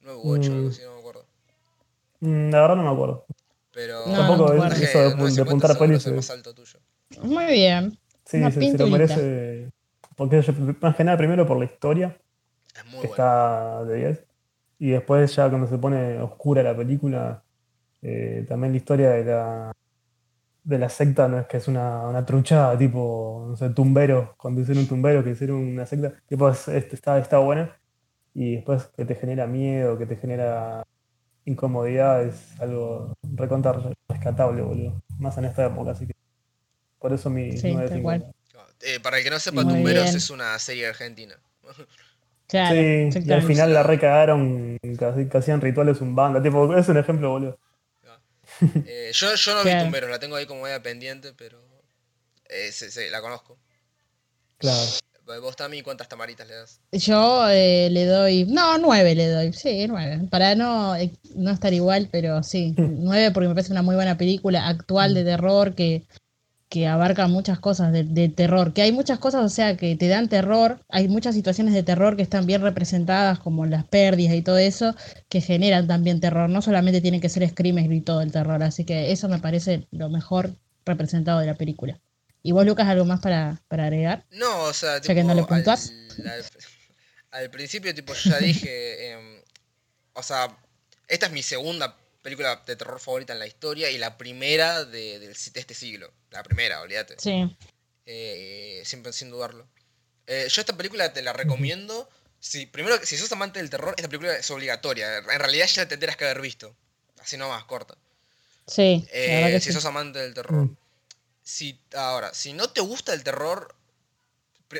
9 u 8, Mm. algo así, no me acuerdo. Mm, La verdad no me acuerdo. Pero No, Tampoco no, eso de, de apuntar a pelis. el eh, más alto tuyo. Muy bien. Sí, Una se, se lo merece. Porque yo- más que nada, primero por la historia, Es muy que bueno. está de 10. Y después, ya cuando se pone oscura la película, eh, también la historia de la, de la secta no es que es una, una truchada, tipo, no sé, tumbero, cuando hicieron un tumbero, que hicieron una secta, tipo, es- es- está, está buena. Y después que te genera miedo, que te genera incomodidad, es algo recontar rescatable, boludo. Más en esta época, así que. Por eso mi Sí, 9 de tal 50. Eh, para el que no sepa, Muy Tumberos bien. es una serie argentina. Claro. Sí, y al final la recagaron, que, que hacían rituales un banda, tipo, es un ejemplo, boludo. Eh, yo, yo no vi. Tumberos, la tengo ahí como media pendiente, pero eh, se- se- la conozco. Claro. Vos, Tami, ¿cuántas tamaritas le das? Yo eh, le doy, no, nueve le doy, sí, nueve, para no, eh, no estar igual, pero sí, nueve porque me parece una muy buena película actual de terror que, que abarca muchas cosas de, de terror, que hay muchas cosas, o sea, que te dan terror, hay muchas situaciones de terror que están bien representadas, como las pérdidas y todo eso, que generan también terror, no solamente tienen que ser screamers y todo el terror, así que eso me parece lo mejor representado de la película. ¿Y vos, Lucas, algo más para, para agregar? No, o sea, Ya que no le al, puntuás. al- al principio, tipo, yo ya dije, em, o sea, esta es mi segunda película de terror favorita en la historia y la primera de, de este siglo. La primera, olvídate. Sí, Eh, siempre sin dudarlo. Eh, yo esta película te la recomiendo. Si, primero, si sos amante del terror, esta película es obligatoria. En realidad ya la tendrías que haber visto. Así nomás, corta. sí, Eh, si sí. sos amante del terror. Mm. Si, ahora, si no te gusta el terror.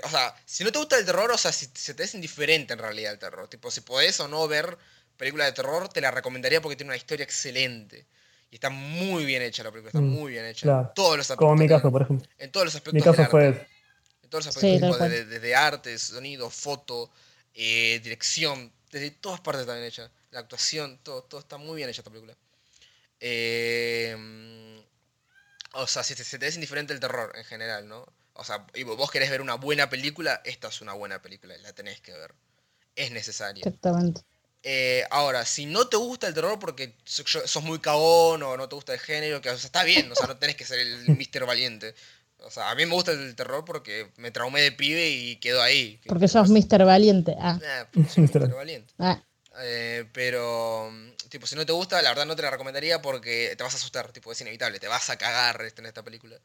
O sea, si no te gusta el terror, o sea, si se te es indiferente en realidad el terror. Tipo, si podés o no ver películas de terror, te la recomendaría porque tiene una historia excelente. Y está muy bien hecha la película, está Mm, muy bien hecha. claro. Todos los Como en mi aspectos caso, por ejemplo. en todos los aspectos Mi del caso arte. fue En todos los aspectos, tal tipo, cual. de- desde arte, sonido, foto, eh, dirección, desde todas partes está bien hecha. La actuación, todo, todo está muy bien hecha esta película. Eh, o sea, si te- se te es indiferente el terror en general, ¿no? O sea, y vos querés ver una buena película, esta es una buena película, la tenés que ver. Es necesaria. Exactamente. Eh, ahora, si no te gusta el terror porque sos muy cagón o no te gusta el género, que o sea, está bien, o sea, no tenés que ser el Mr. Valiente. O sea, a mí me gusta el terror porque me traumé de pibe y quedó ahí. Porque sos Mr. Valiente. Ah, Eh, soy Mr. Valiente. ah, Eh, pero, mm, tipo, si no te gusta, la verdad no te la recomendaría porque te vas a asustar, tipo, es inevitable, te vas a cagar en esta película.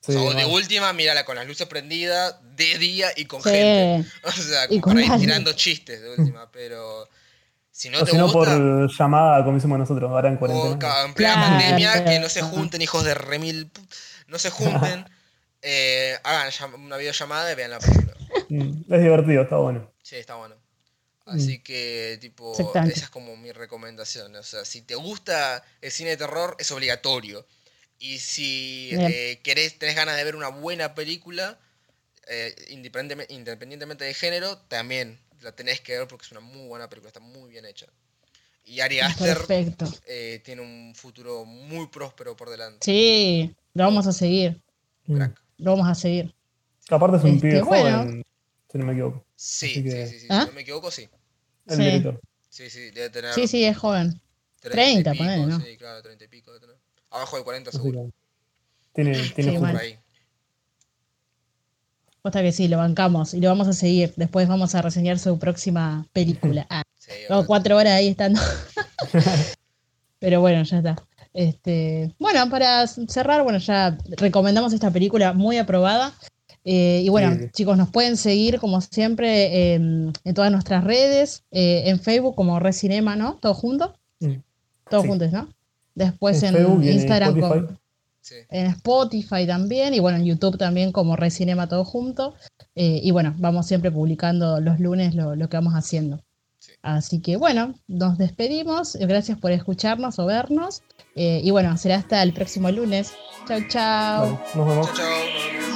Sí, o sea, de última, mírala con las luces prendidas, de día y con sí. gente. O sea, Y como con para ir alguien. tirando chistes de última, pero si no o te si no, por gusta... llamada, como hicimos nosotros, ahora en O cuarentena. ca- en plena Claro. pandemia, que no se junten, hijos de remil. No se junten. eh, hagan una videollamada y vean la película. Mm, Es divertido, está bueno. Sí, está bueno. Así que, tipo, esa es como mi recomendación. O sea, si te gusta el cine de terror, es obligatorio. Y si eh, querés, tenés ganas de ver una buena película, eh, independientemente, independientemente de género, también la tenés que ver porque es una muy buena película, está muy bien hecha. Y Ari Aster Perfecto. eh, tiene un futuro muy próspero por delante. Sí, lo vamos a seguir. Mm. Crack. Lo vamos a seguir. Aparte es un Este, pibe bueno. joven, si no me equivoco. Sí, que- sí, sí, sí, ¿Ah? si no me equivoco, sí. El Sí. director. Sí, sí, debe tener Sí, sí, es joven. 30 30, y pico, ponele, ¿no? Sí, claro, 30 y pico debe tener. Abajo de 40 Así seguro. tiene, tiene Sí, ahí. Posta que sí, lo bancamos y lo vamos a seguir. Después vamos a reseñar su próxima película. Ah, Sí, cuatro horas ahí estando. Pero bueno, ya está. Este, bueno, para cerrar, bueno, ya recomendamos esta película muy aprobada. Eh, y bueno, Sí, sí. chicos, nos pueden seguir como siempre en, en todas nuestras redes, eh, en Facebook como Recinema, ¿no? Todo junto, Mm. todos Sí. juntos, ¿no? Después En en, Facebook en Instagram con- Sí. en Spotify también y bueno, en YouTube también como Recinema todo junto. Eh, y bueno, vamos siempre publicando los lunes lo, lo que vamos haciendo. Sí. Así que bueno, nos despedimos. Gracias por escucharnos o vernos. Eh, y bueno, será hasta el próximo lunes. Chau, chau. Vale, nos vemos. Chao, chao.